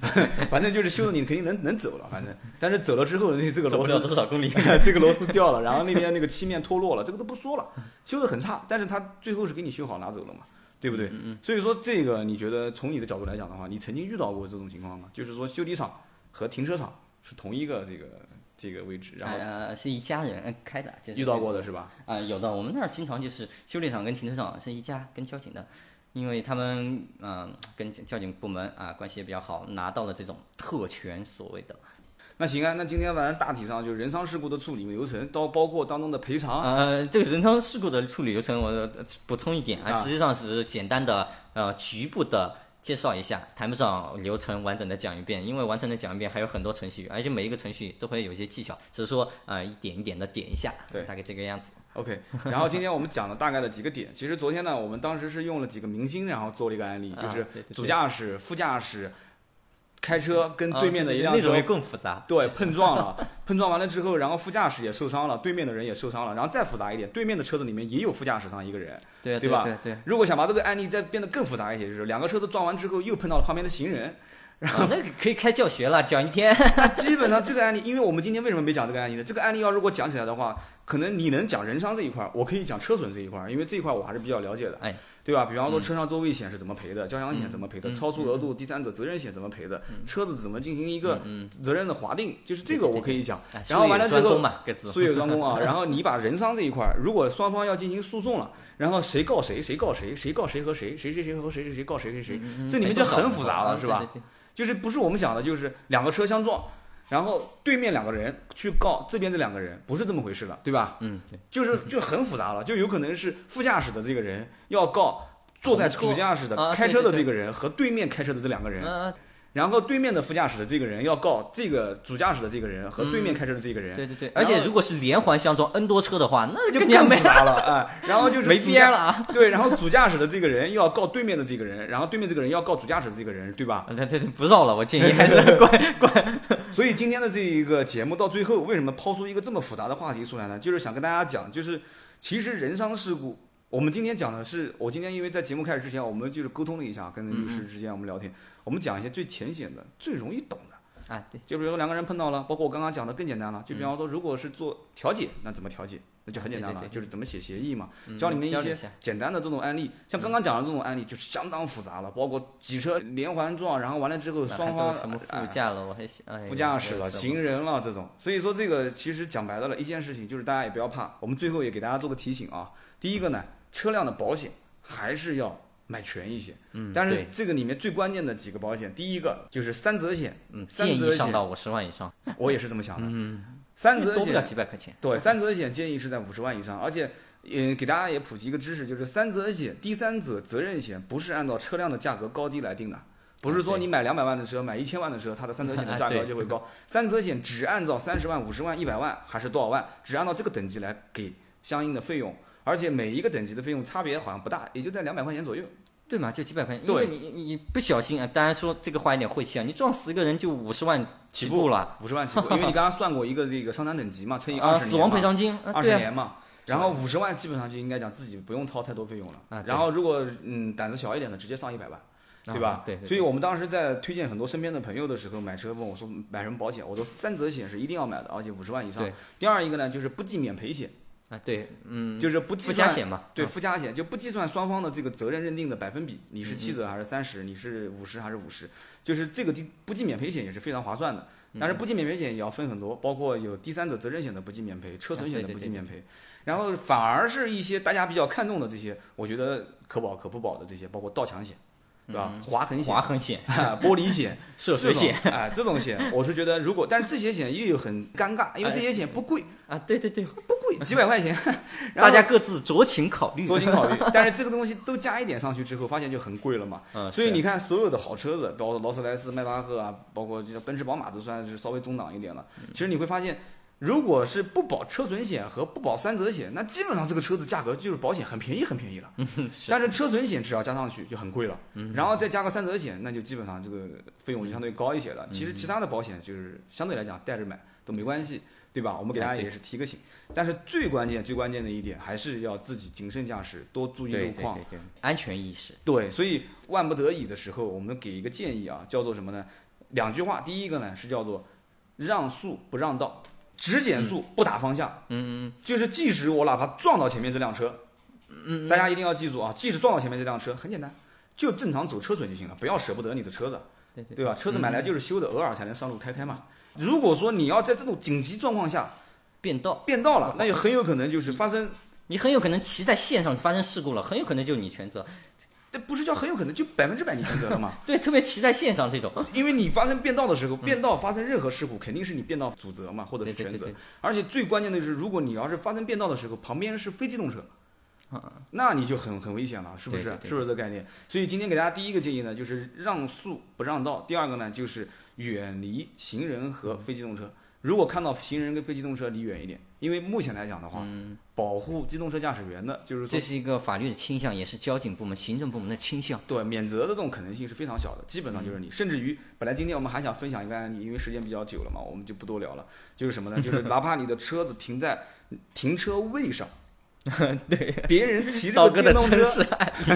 [LAUGHS] 反正就是修的你肯定能能走了，反正，但是走了之后，那这个走不了螺丝多少公里。[LAUGHS] 这个螺丝掉了，然后那边那个漆面脱落了，这个都不说了，修的很差，但是他最后是给你修好拿走了嘛，对不对？所以说这个你觉得从你的角度来讲的话，你曾经遇到过这种情况吗？就是说修理厂和停车场是同一个这个这个位置，然后呃是一家人开的，就是遇到过的是吧？啊、有的，我们那儿经常就是修理厂跟停车场是一家，跟交警的，因为他们嗯、跟交警部门啊、关系也比较好，拿到了这种特权，所谓的。那行啊，那今天反正大体上就是人伤事故的处理流程，到包括当中的赔偿，呃，这个人伤事故的处理流程，我呃补充一点啊，啊实际上是简单的呃局部的介绍一下，谈不上流程完整的讲一遍，因为完整的讲一遍还有很多程序，而且每一个程序都会有一些技巧，只是说呃一点一点的点一下，对大概这个样子。OK，然后今天我们讲了大概的几个点。其实昨天呢，我们当时是用了几个明星，然后做了一个案例，[LAUGHS] 啊就是主驾驶、副驾驶开车跟对面的一辆车啊那种更复杂。对碰撞了，[LAUGHS] 碰撞完了之后，然后副驾驶也受伤了，对面的人也受伤了，然后再复杂一点，对面的车子里面也有副驾驶上一个人。对对吧对对。如果想把这个案例再变得更复杂一些，就是两个车子撞完之后又碰到了旁边的行人，啊，[LAUGHS] 那个可以开教学了，讲一天。[LAUGHS] 那基本上这个案例，因为我们今天为什么没讲这个案例呢？这个案例要如果讲起来的话，可能你能讲人伤这一块儿，我可以讲车损这一块儿，因为这一块儿我还是比较了解的，哎，对吧？比方说车上座位险是怎么赔的，交强险怎么赔的，嗯超出额度第三者责任险怎么赔的，车子怎么进行一个嗯，责任的划定，就是这个我可以讲。哎然后完了之后术业有专攻，嘛，各自。术业有专攻啊。然后你把人伤这一块儿，如果双方要进行诉讼了，然后谁告谁，谁告谁，谁告谁和谁，谁谁谁和谁谁谁告谁谁谁，嗯这里面就很复杂了，是吧？？就是不是我们想的，就是两个车相撞，然后对面两个人去告这边这两个人，不是这么回事了，对吧？就是就很复杂了，就有可能是副驾驶的这个人要告坐在主驾驶的啊开车的这个人和对面开车的这两个人，嗯，然后对面的副驾驶的这个人要告这个主驾驶的这个人和对面开车的这个人，对对对。而且如果是连环相撞 N 多车的话，那那就更复杂了 [LAUGHS] 哎。然后就是没边了啊。对，然后主驾驶的这个人要告对面的这个人，然后对面这个人要告主驾驶的这个人，对吧？对对对，不绕了，我建议还是关关。所以今天的这一个节目到最后，为什么抛出一个这么复杂的话题出来呢？就是想跟大家讲，就是其实人伤事故，我们今天讲的是，我今天因为在节目开始之前，我们就是沟通了一下，跟律师之间我们聊天，我们讲一些最浅显的、最容易懂的。啊，对，就比如说两个人碰到了，包括我刚刚讲的更简单了，就比方说如果是做调解，那怎么调解？那就很简单了，就是怎么写协议嘛，嗯教你们一些简单的这种案例。像刚刚讲的这种案例，就是相当复杂了，包括几车连环撞，然后完了之后双方什么哎副驾了，我还副驾驶了、行人了这种，所以说这个其实讲白了了，一件事情就是大家也不要怕，我们最后也给大家做个提醒啊。第一个呢，车辆的保险还是要买全一些，嗯，但是这个里面最关键的几个保险，第一个就是三责险，嗯，三建责险议上到五十万以上，[LAUGHS] 我也是这么想的。嗯，三责险多不了险几百块钱。对三责险建议是在五十万以上，而且。嗯，给大家也普及一个知识，就是三责险、第三者责任险不是按照车辆的价格高低来定的，不是说你买两百万的车，买一千万的车，它的三责险的价格就会高。三责险只按照三十万、五十万、一百万还是多少万，只按照这个等级来给相应的费用，而且每一个等级的费用差别好像不大，也就在两百块钱左右。对嘛，就几百块钱，因为你你你不小心啊，当然说这个话有点晦气啊，你撞死一个人就五十万起步了，五十万起步，因为你刚刚算过一个这个伤残等级嘛，[LAUGHS] 乘以啊，二十年死亡赔偿金，啊二十年嘛，然后五十万基本上就应该讲自己不用掏太多费用了。啊然后如果嗯胆子小一点的，直接上一百万，对吧？啊对，对。所以我们当时在推荐很多身边的朋友的时候，买车问我说买什么保险，我说三责险是一定要买的，而且五十万以上。第二一个呢，就是不计免赔险，啊对，嗯，就是不计附加算险嘛，对啊。附加险，就不计算双方的这个责任认定的百分比，你是嗯七折还是三十，你是五十还是五十，就是这个第不计免赔险也是非常划算的。嗯但是不计免赔险也要分很多，包括有第三者责任险的不计免赔，车损险的不计免赔，然后反而是一些大家比较看重的这些，我觉得可保可不保的这些，包括盗抢险，对吧？划痕险、划痕险、玻璃险、涉水险这种，哎，[LAUGHS] 这种险，我是觉得如果，但是这些险又有很尴尬，因为这些险不贵，啊，对对对，不贵，[LAUGHS] 几百块钱，[LAUGHS] 大家各自酌情考虑，酌情考虑。但是这个东西都加一点上去之后，发现就很贵了嘛。嗯，所以你看，所有的好车子，包括劳斯莱斯、迈巴赫啊，包括这个奔驰、宝马，都算是稍微中档一点了。嗯。其实你会发现，如果是不保车损险和不保三责险，那基本上这个车子价格就是保险很便宜很便宜了。是但是车损险只要加上去就很贵了，然后再加个三责险，那就基本上这个费用就相对高一些了。其实其他的保险就是相对来讲带着买都没关系，对吧？我们给大家也是提个醒。但是最关键最关键的一点还是要自己谨慎驾驶，多注意路况。对对对，安全意识，对，所以万不得已的时候，我们给一个建议啊，叫做什么呢？两句话，第一个呢是叫做让速不让道，只减速不打方向。嗯就是即使我哪怕撞到前面这辆车，嗯，大家一定要记住啊，即使撞到前面这辆车，很简单，就正常走车损就行了，不要舍不得你的车子，对对对吧？车子买来就是修的，偶尔才能上路开开嘛。如果说你要在这种紧急状况下变道，变道了，那也很有可能就是发生，你很有可能骑在线上发生事故了，很有可能就你全责。这不是叫很有可能就百分之百你全责了吗？[LAUGHS] 对，特别骑在线上这种，因为你发生变道的时候，变道发生任何事故，肯定是你变道主责嘛，或者是全责。而且最关键的是，如果你要是发生变道的时候，旁边是非机动车，啊，那你就很很危险了，是不是？对对对是不是这个概念？所以今天给大家第一个建议呢，就是让速不让道；第二个呢，就是远离行人和非机动车。如果看到行人跟非机动车，离远一点，因为目前来讲的话，保护机动车驾驶员的，就是说这是一个法律的倾向，也是交警部门、行政部门的倾向。对免责的这种可能性是非常小的，基本上就是你，甚至于本来今天我们还想分享一个案例，因为时间比较久了嘛，我们就不多聊了。就是什么呢？就是哪怕你的车子停在停车位上，[LAUGHS] 对，别人骑这刀哥的个电动车，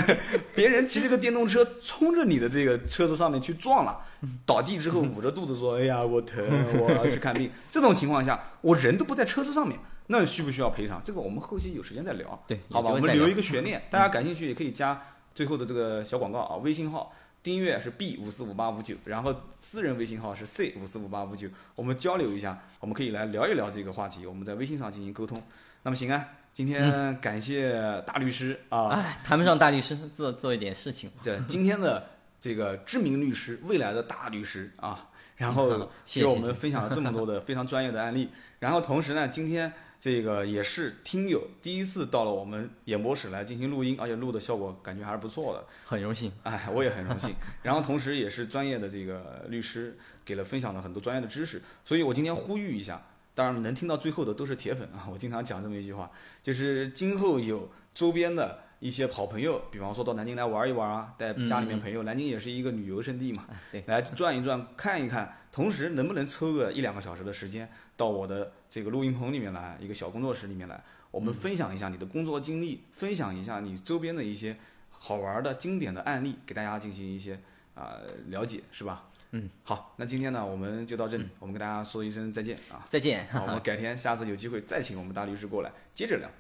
[LAUGHS] 别人骑着个电动车冲着你的这个车子上面去撞了，倒地之后捂着肚子说：“哎呀，我疼，我要去看病。[LAUGHS] ”这种情况下，我人都不在车子上面，那需不需要赔偿？这个我们后期有时间再聊。对好吧，我们留一个悬念，大家感兴趣也可以加最后的这个小广告啊，微信号订阅是 B 五四五八五九，然后私人微信号是 C 五四五八五九，我们交流一下，我们可以来聊一聊这个话题，我们在微信上进行沟通。那么行啊，今天感谢大律师啊，哎，谈不上大律师，做做一点事情。对今天的这个知名律师，未来的大律师啊，然后给我们分享了这么多的 [LAUGHS] 非常专业的案例，然后同时呢，今天这个也是听友第一次到了我们演播室来进行录音，而且录的效果感觉还是不错的，很荣幸。哎，我也很荣幸。[LAUGHS] 然后同时也是专业的这个律师，给了分享了很多专业的知识，所以我今天呼吁一下，当然能听到最后的都是铁粉啊，[LAUGHS] 我经常讲这么一句话，就是今后有周边的。一些好朋友，比方说到南京来玩一玩啊，带家里面朋友，南京也是一个旅游胜地嘛，对，来转一转，看一看，同时能不能抽个一两个小时的时间到我的这个录音棚里面来，一个小工作室里面来，我们分享一下你的工作经历，分享一下你周边的一些好玩的经典的案例，给大家进行一些啊、了解，是吧？嗯，好，那今天呢我们就到这里，我们跟大家说一声再见啊，再见。好，我们改天下次有机会再请我们大律师过来接着聊。